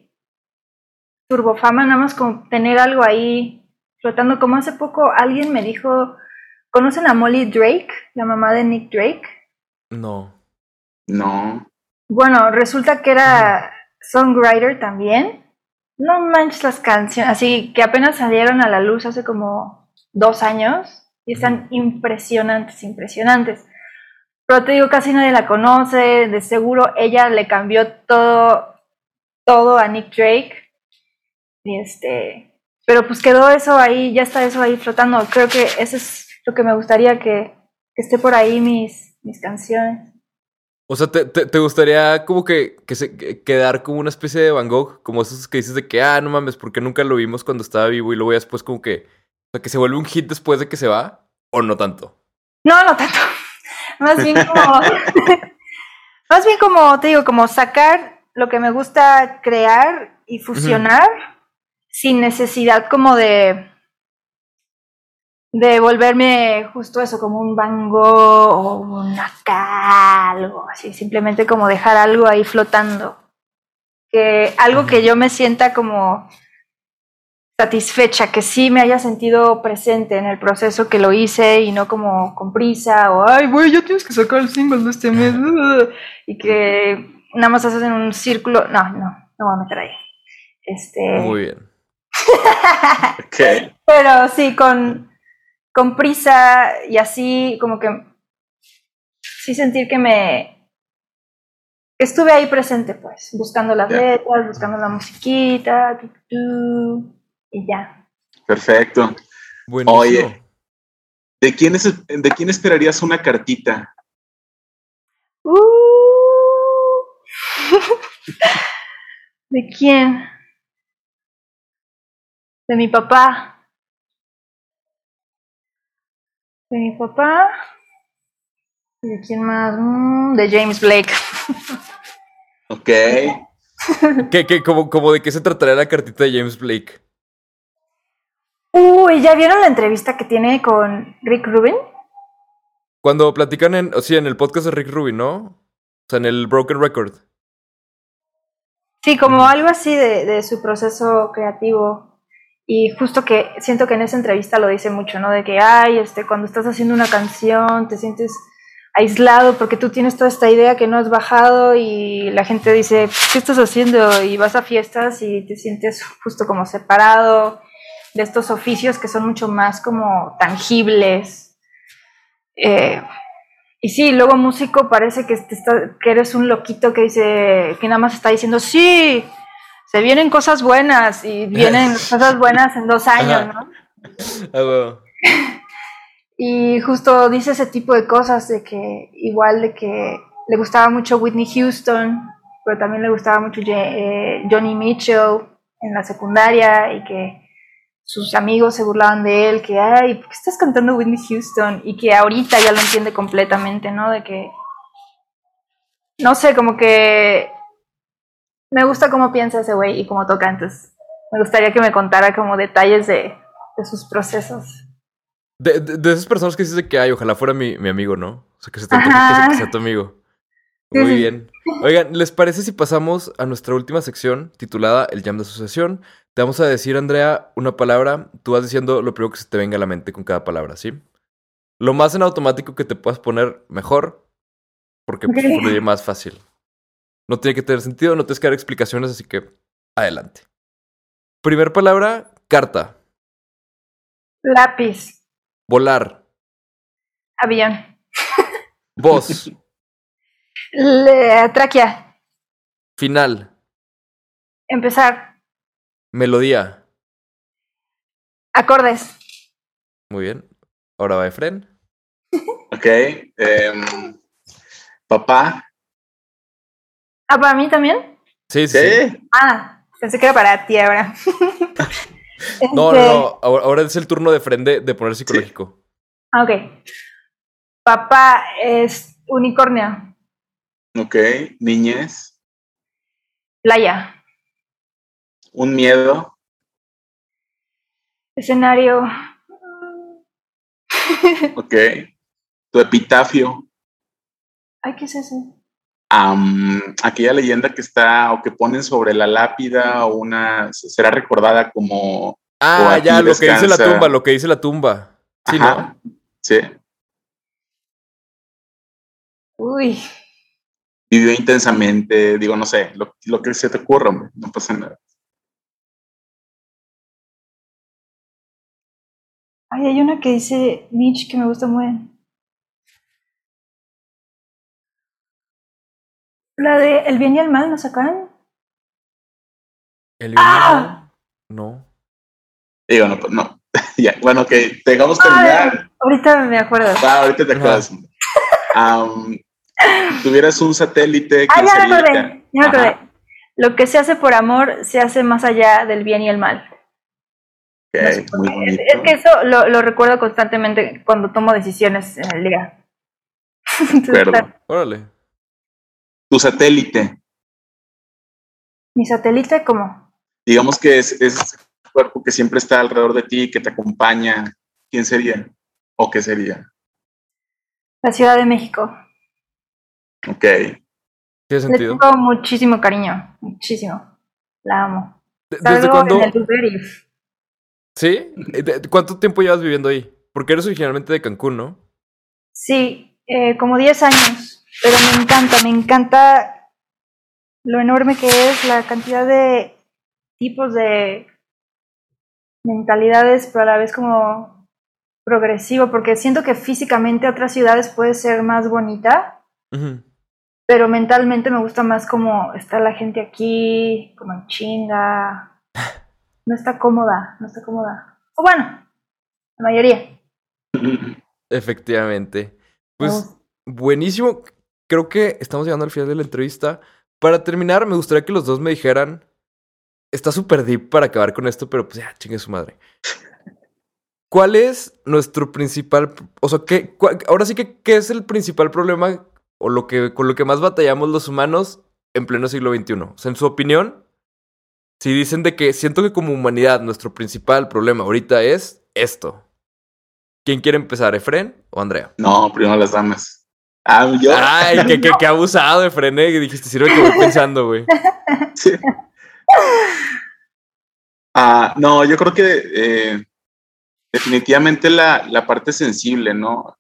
turbofama, nada más como tener algo ahí flotando, como hace poco alguien me dijo, ¿conocen a Molly Drake, la mamá de Nick Drake? No. No. Bueno, resulta que era songwriter también. No manches las canciones, así que apenas salieron a la luz hace como dos años y están impresionantes, impresionantes. Pero te digo, casi nadie la conoce, de seguro ella le cambió todo, todo a Nick Drake. Y este, Pero pues quedó eso ahí, ya está eso ahí flotando. Creo que eso es lo que me gustaría que, que esté por ahí mis, mis canciones. O sea, ¿te, te, te gustaría como que, que se, que- quedar como una especie de Van Gogh? Como esos que dices de que, ah, no mames, porque nunca lo vimos cuando estaba vivo y luego ya después como que... O sea, que se vuelve un hit después de que se va. ¿O no tanto? No, no tanto. Más bien como. más bien como, te digo, como sacar lo que me gusta crear y fusionar sin necesidad como de. de volverme justo eso, como un Van Gogh o un acá, algo así. Simplemente como dejar algo ahí flotando. Que algo que yo me sienta como satisfecha, que sí me haya sentido presente en el proceso que lo hice y no como con prisa o, ay, güey, ya tienes que sacar el single de este mes. uh", Y que nada más haces en un círculo. No, no, no voy a meter ahí. Este, Muy bien. Ok. pero sí, con, con prisa y así, como que sí sentir que me. estuve ahí presente, pues, buscando las letras, buscando la musiquita, tu, tu, tu, y ya. Perfecto. Buenísimo. Oye. ¿De quién, es, ¿De quién esperarías una cartita? Uh. ¿De quién? De mi papá. De mi papá. ¿Y de quién más? Mm, de James Blake. Ok. ¿Qué, qué, como, como de qué se trataría la cartita de James Blake? Uy, ¿ya vieron la entrevista que tiene con Rick Rubin? Cuando platican en, o sea, en el podcast de Rick Rubin, ¿no? O sea, en el Broken Record. Sí, como algo así de, de su proceso creativo. Y justo que siento que en esa entrevista lo dice mucho, ¿no? De que, ay, este, cuando estás haciendo una canción te sientes aislado porque tú tienes toda esta idea que no has bajado y la gente dice, ¿qué estás haciendo? Y vas a fiestas y te sientes justo como separado de estos oficios que son mucho más como tangibles. Eh, y sí, luego músico parece que, te que eres un loquito que dice, que nada más está diciendo, sí, se vienen cosas buenas y vienen cosas buenas en dos años, ¿no? Ah, bueno. Y justo dice ese tipo de cosas, de que igual de que le gustaba mucho Whitney Houston, pero también le gustaba mucho eh, Johnny Mitchell en la secundaria y que sus amigos se burlaban de él, que, ay, ¿por qué estás cantando Whitney Houston? Y que ahorita ya lo entiende completamente, ¿no? De que, no sé, como que me gusta cómo piensa ese güey y cómo toca, entonces me gustaría que me contara como detalles de, de sus procesos. De, de, de esas personas que dices que, ay, ojalá fuera mi, mi amigo, ¿no? O sea, que se te que que sea tu amigo. Muy bien. Oigan, ¿les parece si pasamos a nuestra última sección titulada El Jam de Asociación? Te vamos a decir, Andrea, una palabra. Tú vas diciendo lo primero que se te venga a la mente con cada palabra, ¿sí? Lo más en automático que te puedas poner, mejor. Porque pues, Ok. fluye más fácil. No tiene que tener sentido, no tienes que dar explicaciones, así que adelante. Primer palabra, carta. Lápiz, Volar. avión, Voz. Le- tráquea, Final. empezar, Melodía. acordes, Muy bien. Ahora va Efren. Ok. em, papá. Ah, ¿para mí también? Sí, sí. sí. Sí. Ah, pensé que era para ti ahora. No, no, Este, no. Ahora, ahora es el turno de Fren de, de poner psicológico. ah, Ok. Papá es unicornio, Ok. Niñez. playa, Un miedo. escenario, Ok. Tu epitafio. ay, ¿qué es eso? Aquella leyenda que está o que ponen sobre la lápida o una será recordada como Ah, ya, lo que dice la tumba, lo que dice la tumba. Sí, Ajá, ¿no? sí. Uy, vivió intensamente digo no sé lo, lo que se te ocurra hombre, no pasa nada. Ay, hay una que dice Mitch que me gusta muy La de El bien y el mal, ¿no sacaron? El ¡Ah! No. Digo, no, pues no. ya, bueno, que te dejamos Ay, terminar. ahorita me acuerdo. Ah, ahorita te acuerdas. Am, tuvieras un satélite. Ah, ¿quién ya me sería? acordé, ya me acordé. Lo que se hace por amor se hace más allá del bien y el mal. ok, No sé por muy bonito. Es, es que eso lo, lo recuerdo constantemente cuando tomo decisiones en el día. Órale. Tu satélite, Mi satélite, como digamos que es, es cuerpo que siempre está alrededor de ti, que te acompaña. ¿Quién sería? ¿O qué sería? la Ciudad de México. Ok. ¿Tiene Le sentido? tengo muchísimo cariño, muchísimo. La amo. ¿De- ¿Desde cuándo? en el ¿Sí? ¿De- de- ¿Cuánto tiempo llevas viviendo ahí? Porque eres originalmente de Cancún, ¿no? Sí, eh, como 10 años, pero me encanta, me encanta lo enorme que es, la cantidad de tipos de mentalidades, pero a la vez como progresivo, porque siento que físicamente otras ciudades puede ser más bonita, pero mentalmente me gusta más como está la gente aquí, como en chinga, no está cómoda, no está cómoda. O bueno, la mayoría. Efectivamente. Me Pues buenísimo. Creo que estamos llegando al final de la entrevista. Para terminar, me gustaría que los dos me dijeran. Está súper deep para acabar con esto, pero pues ya, chingue su madre. ¿Cuál es nuestro principal. O sea, ¿qué, ahora sí que, ¿qué es el principal problema o lo que, con lo que más batallamos los humanos en pleno siglo XXI? O sea, en su opinión, si dicen de que siento que como humanidad nuestro principal problema ahorita es esto. ¿Quién quiere empezar, Efren o Andrea? No, primero las damas. Ah, yo. Ay, que, que, que abusado de frené. Y dijiste, sirve que voy pensando, güey. Sí. Ah, no, yo creo que eh, definitivamente la, la parte sensible, ¿no?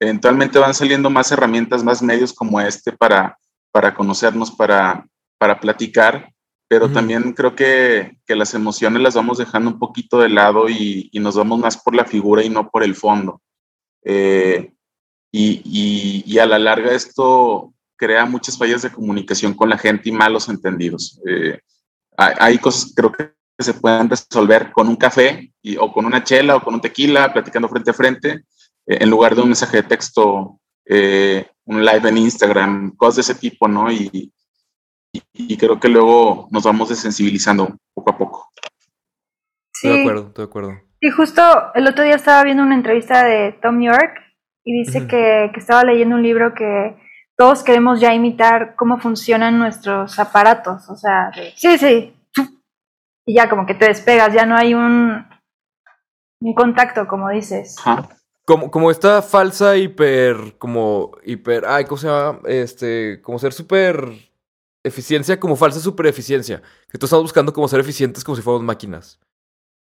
Eventualmente van saliendo más herramientas, más medios como este para, para conocernos, para, para platicar, pero también creo que, que las emociones las vamos dejando un poquito de lado y, y nos vamos más por la figura y no por el fondo. Eh, y, y- y a la larga esto crea muchas fallas de comunicación con la gente y malos entendidos. Eh, hay, hay cosas que creo que se pueden resolver con un café y- o con una chela o con un tequila, platicando frente a frente, eh, en lugar de un mensaje de texto, eh, un live en Instagram, cosas de ese tipo, ¿no? Y, y- y creo que luego nos vamos desensibilizando poco a poco. Estoy de acuerdo, estoy de acuerdo. Y justo el otro día estaba viendo una entrevista de Tom York y dice que, que estaba leyendo un libro que todos queremos ya imitar cómo funcionan nuestros aparatos. O sea, de, sí, sí. Y ya como que te despegas, ya no hay un, un contacto, como dices. Como, como esta falsa hiper, como hiper, ay, ¿cómo se llama? Este, como ser súper eficiencia, como falsa super eficiencia. Que todos estamos buscando como ser eficientes como si fuéramos máquinas.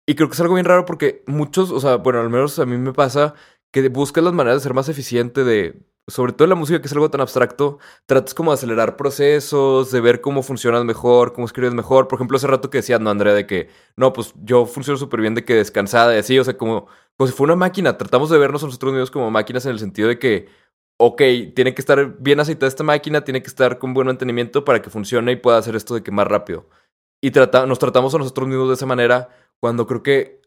Y creo que es algo bien raro porque muchos, o sea, bueno, al menos a mí me pasa que buscas las maneras de ser más eficiente de, sobre todo en la música que es algo tan abstracto, tratas como de acelerar procesos, de ver cómo funcionas mejor, cómo escribes mejor. Por ejemplo, hace rato que decías, no, Andrea, de que, no, pues yo funciono súper bien de que descansada y así, o sea, como, como si fuera una máquina. Tratamos de vernos a nosotros mismos como máquinas en el sentido de que, ok, tiene que estar bien aceitada esta máquina, tiene que estar con buen mantenimiento para que funcione y pueda hacer esto de que más rápido. Y trata, nos tratamos a nosotros mismos de esa manera cuando creo que,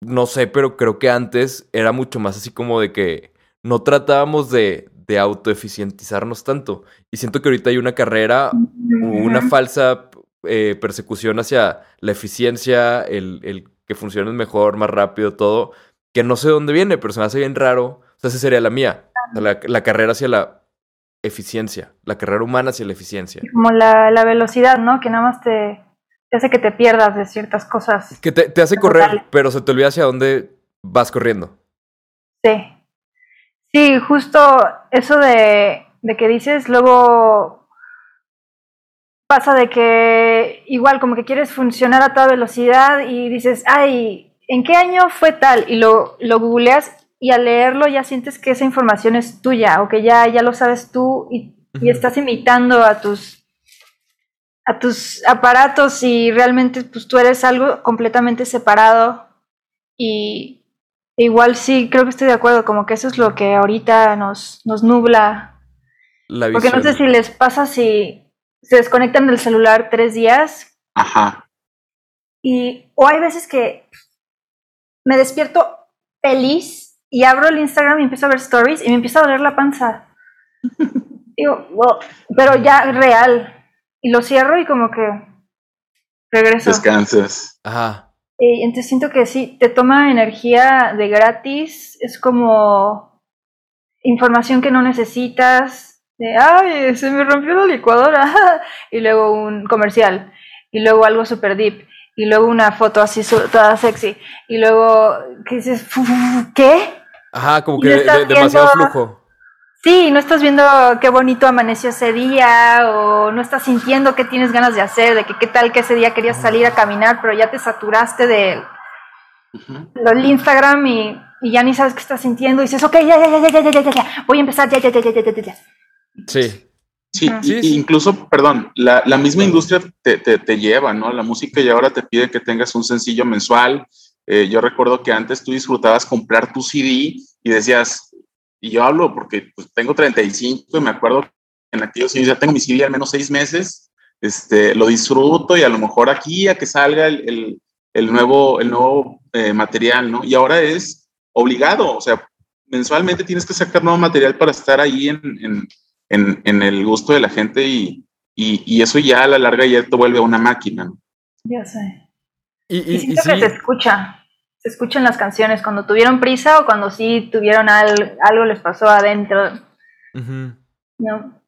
no sé, pero creo que antes era mucho más así como de que no tratábamos de, de autoeficientizarnos tanto. Y siento que ahorita hay una carrera una falsa eh, persecución hacia la eficiencia, el, el que funcione mejor, más rápido, todo, que no sé de dónde viene, pero se me hace bien raro. O sea, esa sería la mía. O sea, la, la carrera hacia la eficiencia, la carrera humana hacia la eficiencia. Como la, la velocidad, ¿no? Que nada más te, te hace que te pierdas de ciertas cosas. Que te, te hace correr, pero se te olvida hacia dónde vas corriendo. Sí. Sí, justo eso de, de que dices, luego pasa de que igual como que quieres funcionar a toda velocidad y dices, ay, ¿en qué año fue tal? Y lo, lo googleas y al leerlo ya sientes que esa información es tuya o que ya, ya lo sabes tú y, y estás imitando a tus a tus aparatos y realmente pues tú eres algo completamente separado y igual sí creo que estoy de acuerdo como que eso es lo que ahorita nos nos nubla La porque no sé si les pasa si se desconectan del celular tres días Ajá. y o hay veces que me despierto feliz y abro el Instagram y empiezo a ver stories y me empieza a doler la panza. Digo, wow, pero ya real. Y lo cierro y como que regreso. Descansas. Ajá. Y entonces siento que sí, te toma energía de gratis, es como información que no necesitas, de, ay, se me rompió la licuadora, y luego un comercial, y luego algo super deep, y luego una foto así su- toda sexy, y luego, ¿qué dices? ¿Qué? Ajá, como que de- demasiado viendo- flujo. Sí, no estás viendo qué bonito amaneció ese día o no estás sintiendo qué tienes ganas de hacer, de que qué tal que ese día querías salir a caminar, pero ya te saturaste de Instagram y, y ya ni sabes qué estás sintiendo y dices, ok, ya, ya, ya, ya, ya, ya, ya, ya, voy a empezar, ya, ya, ya, ya, ya, ya, ya, ya. Sí. Sí, Ah. incluso, perdón, la, la misma industria te, te- te lleva, ¿no? La música y ahora te pide que tengas un sencillo mensual. Eh, yo recuerdo que antes tú disfrutabas comprar tu CD y decías, y yo hablo porque pues, tengo 35 y me acuerdo que en aquellos años ya tengo mi CD al menos seis meses, este, lo disfruto y a lo mejor aquí a que salga el, el- el nuevo, el nuevo eh, material, ¿no? Y ahora es obligado, o sea, mensualmente tienes que sacar nuevo material para estar ahí en, en- en, en el gusto de la gente y, y, y eso ya a la larga ya te vuelve una máquina. ¿no? Ya sé. Y, Y, y- y siento sí, que se escucha, se escuchan las canciones cuando tuvieron prisa o cuando sí tuvieron al- algo les pasó adentro. ¿no?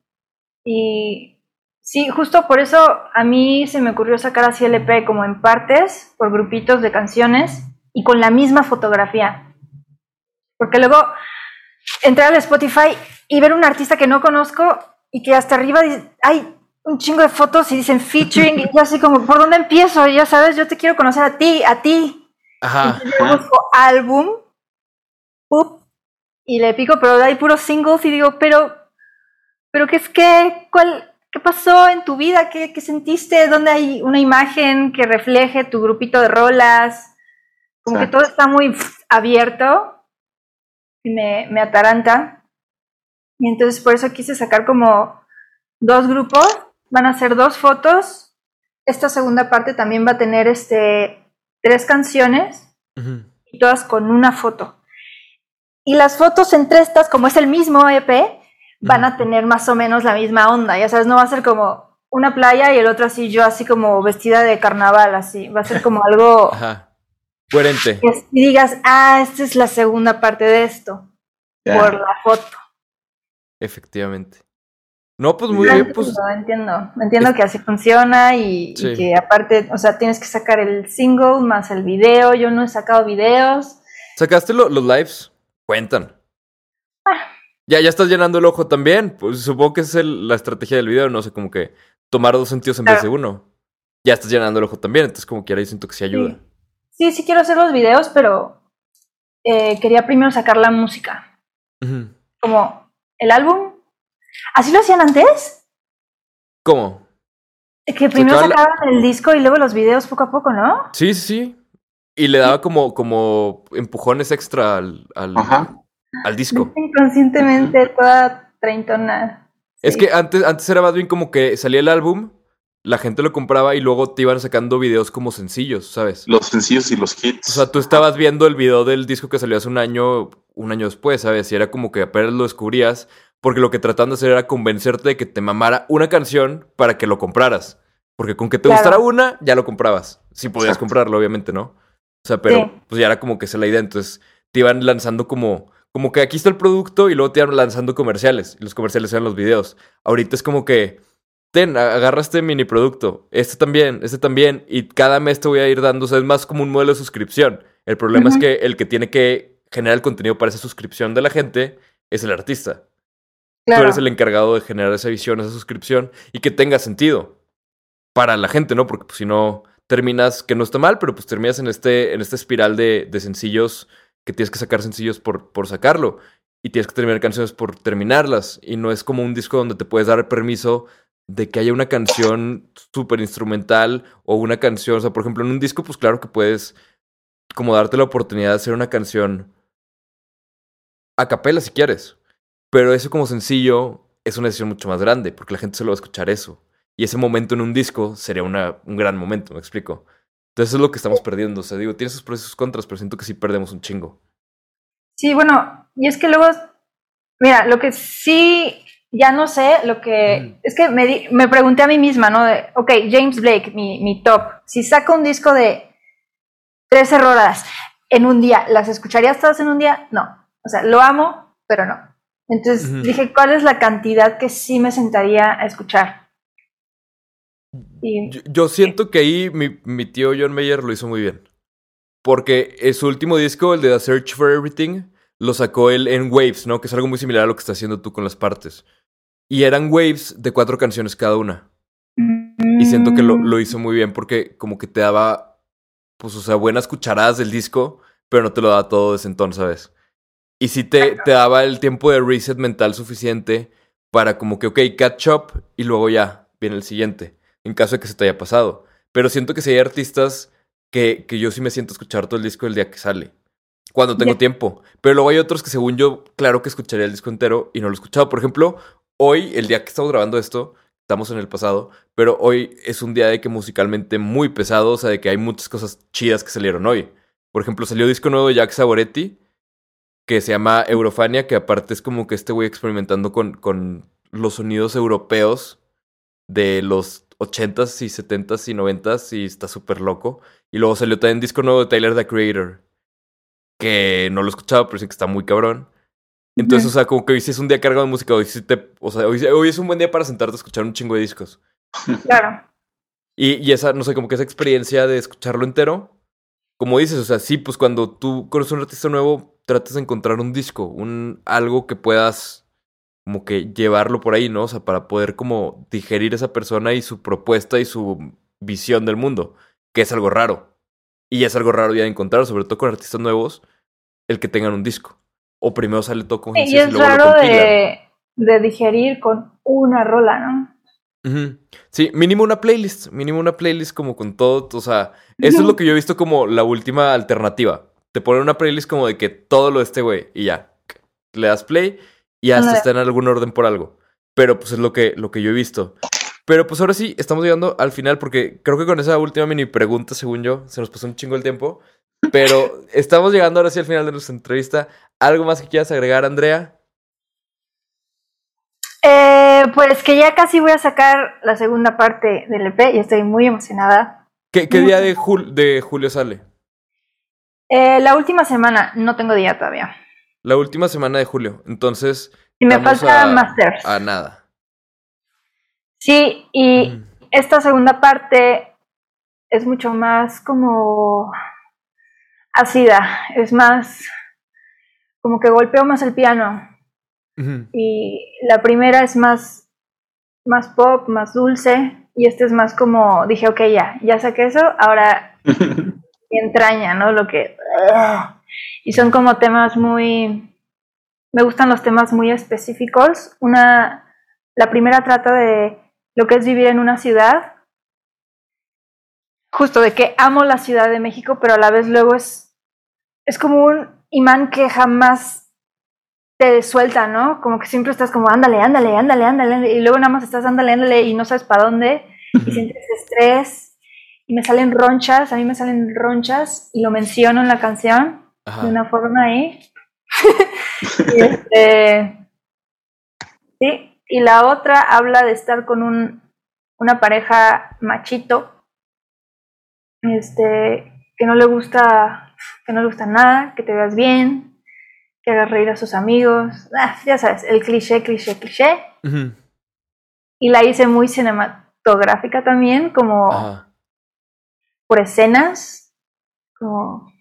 Y sí, justo por eso a mí se me ocurrió sacar así el EP como en partes, por grupitos de canciones y con la misma fotografía. Porque luego entrar al Spotify y ver un artista que no conozco y que hasta arriba hay un chingo de fotos y dicen featuring y yo así como, ¿por dónde empiezo? Y ya sabes, yo te quiero conocer a ti, a ti. Ajá. Entonces yo busco álbum, up, y le pico, pero hay puros singles y digo, pero, pero ¿qué es que? ¿Cuál, ¿Qué pasó en tu vida? ¿Qué, qué sentiste? ¿Dónde hay una imagen que refleje tu grupito de rolas? Como que Exacto. todo está muy abierto y me, me ataranta. Y entonces por eso quise sacar como dos grupos. Van a ser dos fotos. Esta segunda parte también va a tener este tres canciones y todas con una foto. Y las fotos entre estas, como es el mismo EP, van a tener más o menos la misma onda. Ya sabes, no va a ser como una playa y el otro así, yo así como vestida de carnaval, así. Va a ser como algo Ajá. Coherente. que así digas, ah, esta es la segunda parte de esto, por la foto. Efectivamente. No, pues muy Bien. pues. entiendo, entiendo que así funciona y, que aparte, o sea, tienes que sacar el single más el video. Yo no he sacado videos. ¿Sacaste lo- los lives? Cuentan. Ah. Ya, ya estás llenando el ojo también. Pues supongo que esa es el- la estrategia del video, no sé, como que tomar dos sentidos en vez de uno. Ya estás llenando el ojo también, entonces como quiera yo siento que sí ayuda. Sí, sí quiero hacer los videos, pero eh, quería primero sacar la música. Como el álbum. ¿Así lo hacían antes? ¿Cómo? Que primero Sacaban el disco y luego los videos poco a poco, ¿no? Sí, sí, sí. Y le daba como, como empujones extra al, al, Ajá. al disco. Inconscientemente, toda treintona. Es que antes, antes era más bien como que salía el álbum, la gente lo compraba y luego te iban sacando videos como sencillos, ¿sabes? Los sencillos y los O hits. sea, tú estabas viendo el video del disco que salió hace un año, un año después, ¿sabes? Y era como que apenas lo descubrías, porque lo que trataban de hacer era convencerte de que te mamara una canción para que lo compraras. Porque con que te Claro. gustara una, ya lo comprabas. Si podías Exacto. comprarlo, obviamente, ¿no? O sea, pero Sí. pues ya era como que esa es la idea. Entonces te iban lanzando como, como que aquí está el producto y luego te iban lanzando comerciales. Y los comerciales eran los videos. Ahorita es como que, ten, agarra este mini producto, este también, este también, y cada mes te voy a ir dando, o sea, es más como un modelo de suscripción. El problema es que el que tiene que generar el contenido para esa suscripción de la gente es el artista. Tú eres el encargado de generar esa visión, esa suscripción y que tenga sentido para la gente, ¿no? Porque pues, si no terminas, que no está mal, pero pues terminas en este, en esta espiral de, de sencillos que tienes que sacar sencillos por, por sacarlo y tienes que terminar canciones por terminarlas y no es como un disco donde te puedes dar permiso de que haya una canción súper instrumental o una canción, o sea, por ejemplo, en un disco, pues claro que puedes como darte la oportunidad de hacer una canción a capela si quieres. Pero eso como sencillo es una decisión mucho más grande, porque la gente solo va a escuchar eso. Y ese momento en un disco sería una, un gran momento, me explico. Entonces es lo que estamos perdiendo. O sea, digo, tiene sus pros y sus contras, pero siento que sí perdemos un chingo. Sí, bueno, y es que luego, mira, lo que sí, ya no sé, lo que, es que me, di- me pregunté a mí misma, ¿no? De, ok, James Blake, mi, mi top, si saca un disco de 13 rolas en un día, ¿las escucharías todas en un día? No. O sea, lo amo, pero no. Entonces dije, ¿cuál es la cantidad que sí me sentaría a escuchar? Y, Yo, yo siento que ahí mi, mi tío John Mayer lo hizo muy bien. Porque su último disco, el de The Search for Everything, lo sacó él en Waves, ¿no? Que es algo muy similar a lo que estás haciendo tú con las partes. Y eran Waves de cuatro canciones cada una. Y siento que lo, lo hizo muy bien porque como que te daba, pues, o sea, buenas cucharadas del disco, pero no te lo daba todo de sentón, ¿sabes? Y sí te, te daba el tiempo de reset mental suficiente para como que, ok, catch up y luego ya viene el siguiente, en caso de que se te haya pasado. Pero siento que si hay artistas que, que yo sí me siento a escuchar todo el disco el día que sale, cuando tengo tiempo. Pero luego hay otros que según yo, claro que escucharía el disco entero y no lo he escuchado. Por ejemplo, hoy, el día que estamos grabando esto, estamos en el pasado, pero hoy es un día de que musicalmente muy pesado, o sea, de que hay muchas cosas chidas que salieron hoy. Por ejemplo, salió disco nuevo de Jack Saboretti, que se llama Eurofania, que aparte es como que este güey experimentando con, con los sonidos europeos de los 80s y 70s y 90s y está súper loco. Y luego salió también disco nuevo de Tyler, The Creator, que no lo he escuchado, pero sí que está muy cabrón. Entonces, o sea, como que hoy sí es un día cargado de música, hoy sí te, o sea, hoy, hoy es un buen día para sentarte a escuchar un chingo de discos. Claro. Y, y esa, no sé, como que esa experiencia de escucharlo entero, como dices, o sea, sí, pues cuando tú conoces a un artista nuevo, tratas de encontrar un disco, un algo que puedas como que llevarlo por ahí, ¿no? O sea, para poder como digerir esa persona y su propuesta y su visión del mundo, que es algo raro. Y es algo raro ya de encontrar, sobre todo con artistas nuevos, el que tengan un disco. O primero sale todo con Y sencillos es luego raro de, de digerir con una rola, ¿no? Sí, mínimo una playlist, mínimo una playlist como con todo, o sea, eso es lo que yo he visto como la última alternativa. Te ponen una playlist como de que todo lo de este güey y ya, le das play y hasta Ándale. está en algún orden por algo. Pero pues es lo que, lo que yo he visto. Pero pues ahora sí, estamos llegando al final porque creo que con esa última mini pregunta, según yo, se nos pasó un chingo el tiempo. Pero estamos llegando ahora sí al final de nuestra entrevista. ¿Algo más que quieras agregar, Andrea? Eh, pues que ya casi voy a sacar la segunda parte del EP y estoy muy emocionada. ¿Qué, qué día de, jul- de julio sale? Eh, la última semana, no tengo día todavía. La última semana de julio. Entonces, Y me falta a- Masters. a nada. Sí, y esta segunda parte es mucho más como ácida, es más como que golpeo más el piano. Y la primera es más, más pop, más dulce. Y este es más como, dije, ok, ya, ya saqué eso, ahora entraña, ¿no? Lo que... Y son como temas muy... Me gustan los temas muy específicos. Una... La primera trata de lo que es vivir en una ciudad. Justo de que amo la Ciudad de México, pero a la vez luego es... Es como un imán que jamás te suelta, ¿no? Como que siempre estás como, ándale, ándale, ándale, ándale, ándale", y luego nada más estás ándale, ándale, y no sabes para dónde, y sientes estrés, y me salen ronchas, a mí me salen ronchas, y lo menciono en la canción, Ajá. de una forma ahí. y este, sí, y la otra habla de estar con un, una pareja machito, este, que no le gusta, que no le gusta nada, que te veas bien, que hagas reír a sus amigos, ah, ya sabes, el cliché, cliché, cliché. Y la hice muy cinematográfica también, como Ajá. por escenas, como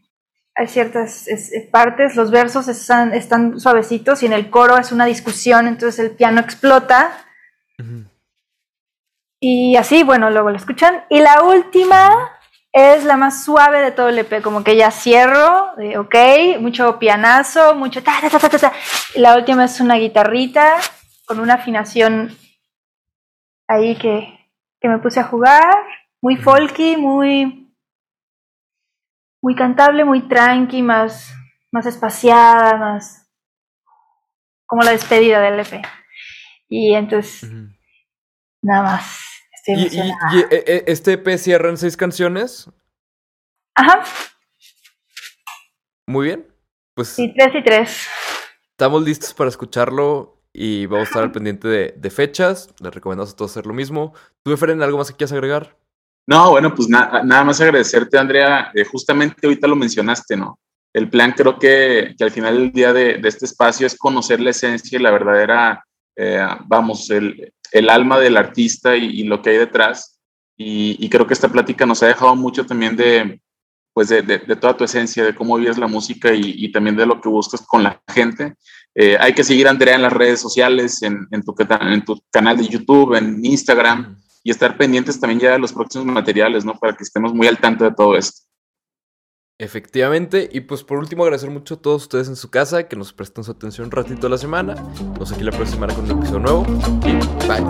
hay ciertas es- partes, los versos están, están suavecitos y en el coro es una discusión, entonces el piano explota y así, bueno, luego lo escuchan. Y la última es la más suave de todo el EP, como que ya cierro, de, ok, mucho pianazo, mucho ta, ta, ta, ta, ta, la última es una guitarrita con una afinación ahí que, que me puse a jugar, muy folky, muy muy cantable, muy tranqui, más, más espaciada, más como la despedida del EP. Y entonces, nada más, ¿Y, y- y, eh, eh, este EP cierra en seis canciones? Ajá, Muy bien. Pues sí, tres y tres. estamos listos para escucharlo y vamos a estar al pendiente de, de fechas. Les recomendamos a todos hacer lo mismo. ¿Tú, Efren, algo más que quieras agregar? No, bueno, pues na- nada más agradecerte, Andrea. Eh, justamente ahorita lo mencionaste, ¿no? El plan creo que, que al final del día de, de este espacio es conocer la esencia y la verdadera, eh, vamos, el, el alma del artista y, lo que hay detrás. Y, creo que esta plática nos ha dejado mucho también de, pues de, de- toda tu esencia, de cómo vives la música y, también de lo que buscas con la gente. Eh, hay que seguir a Andrea en las redes sociales, en, tu, en tu canal de YouTube, en Instagram y estar pendientes también ya de los próximos materiales, ¿no? Para que estemos muy al tanto de todo esto. Efectivamente, y pues por último agradecer mucho a todos ustedes en su casa que nos prestan su atención un ratito a la semana. Nos aquí la próxima semana con un episodio nuevo y bye.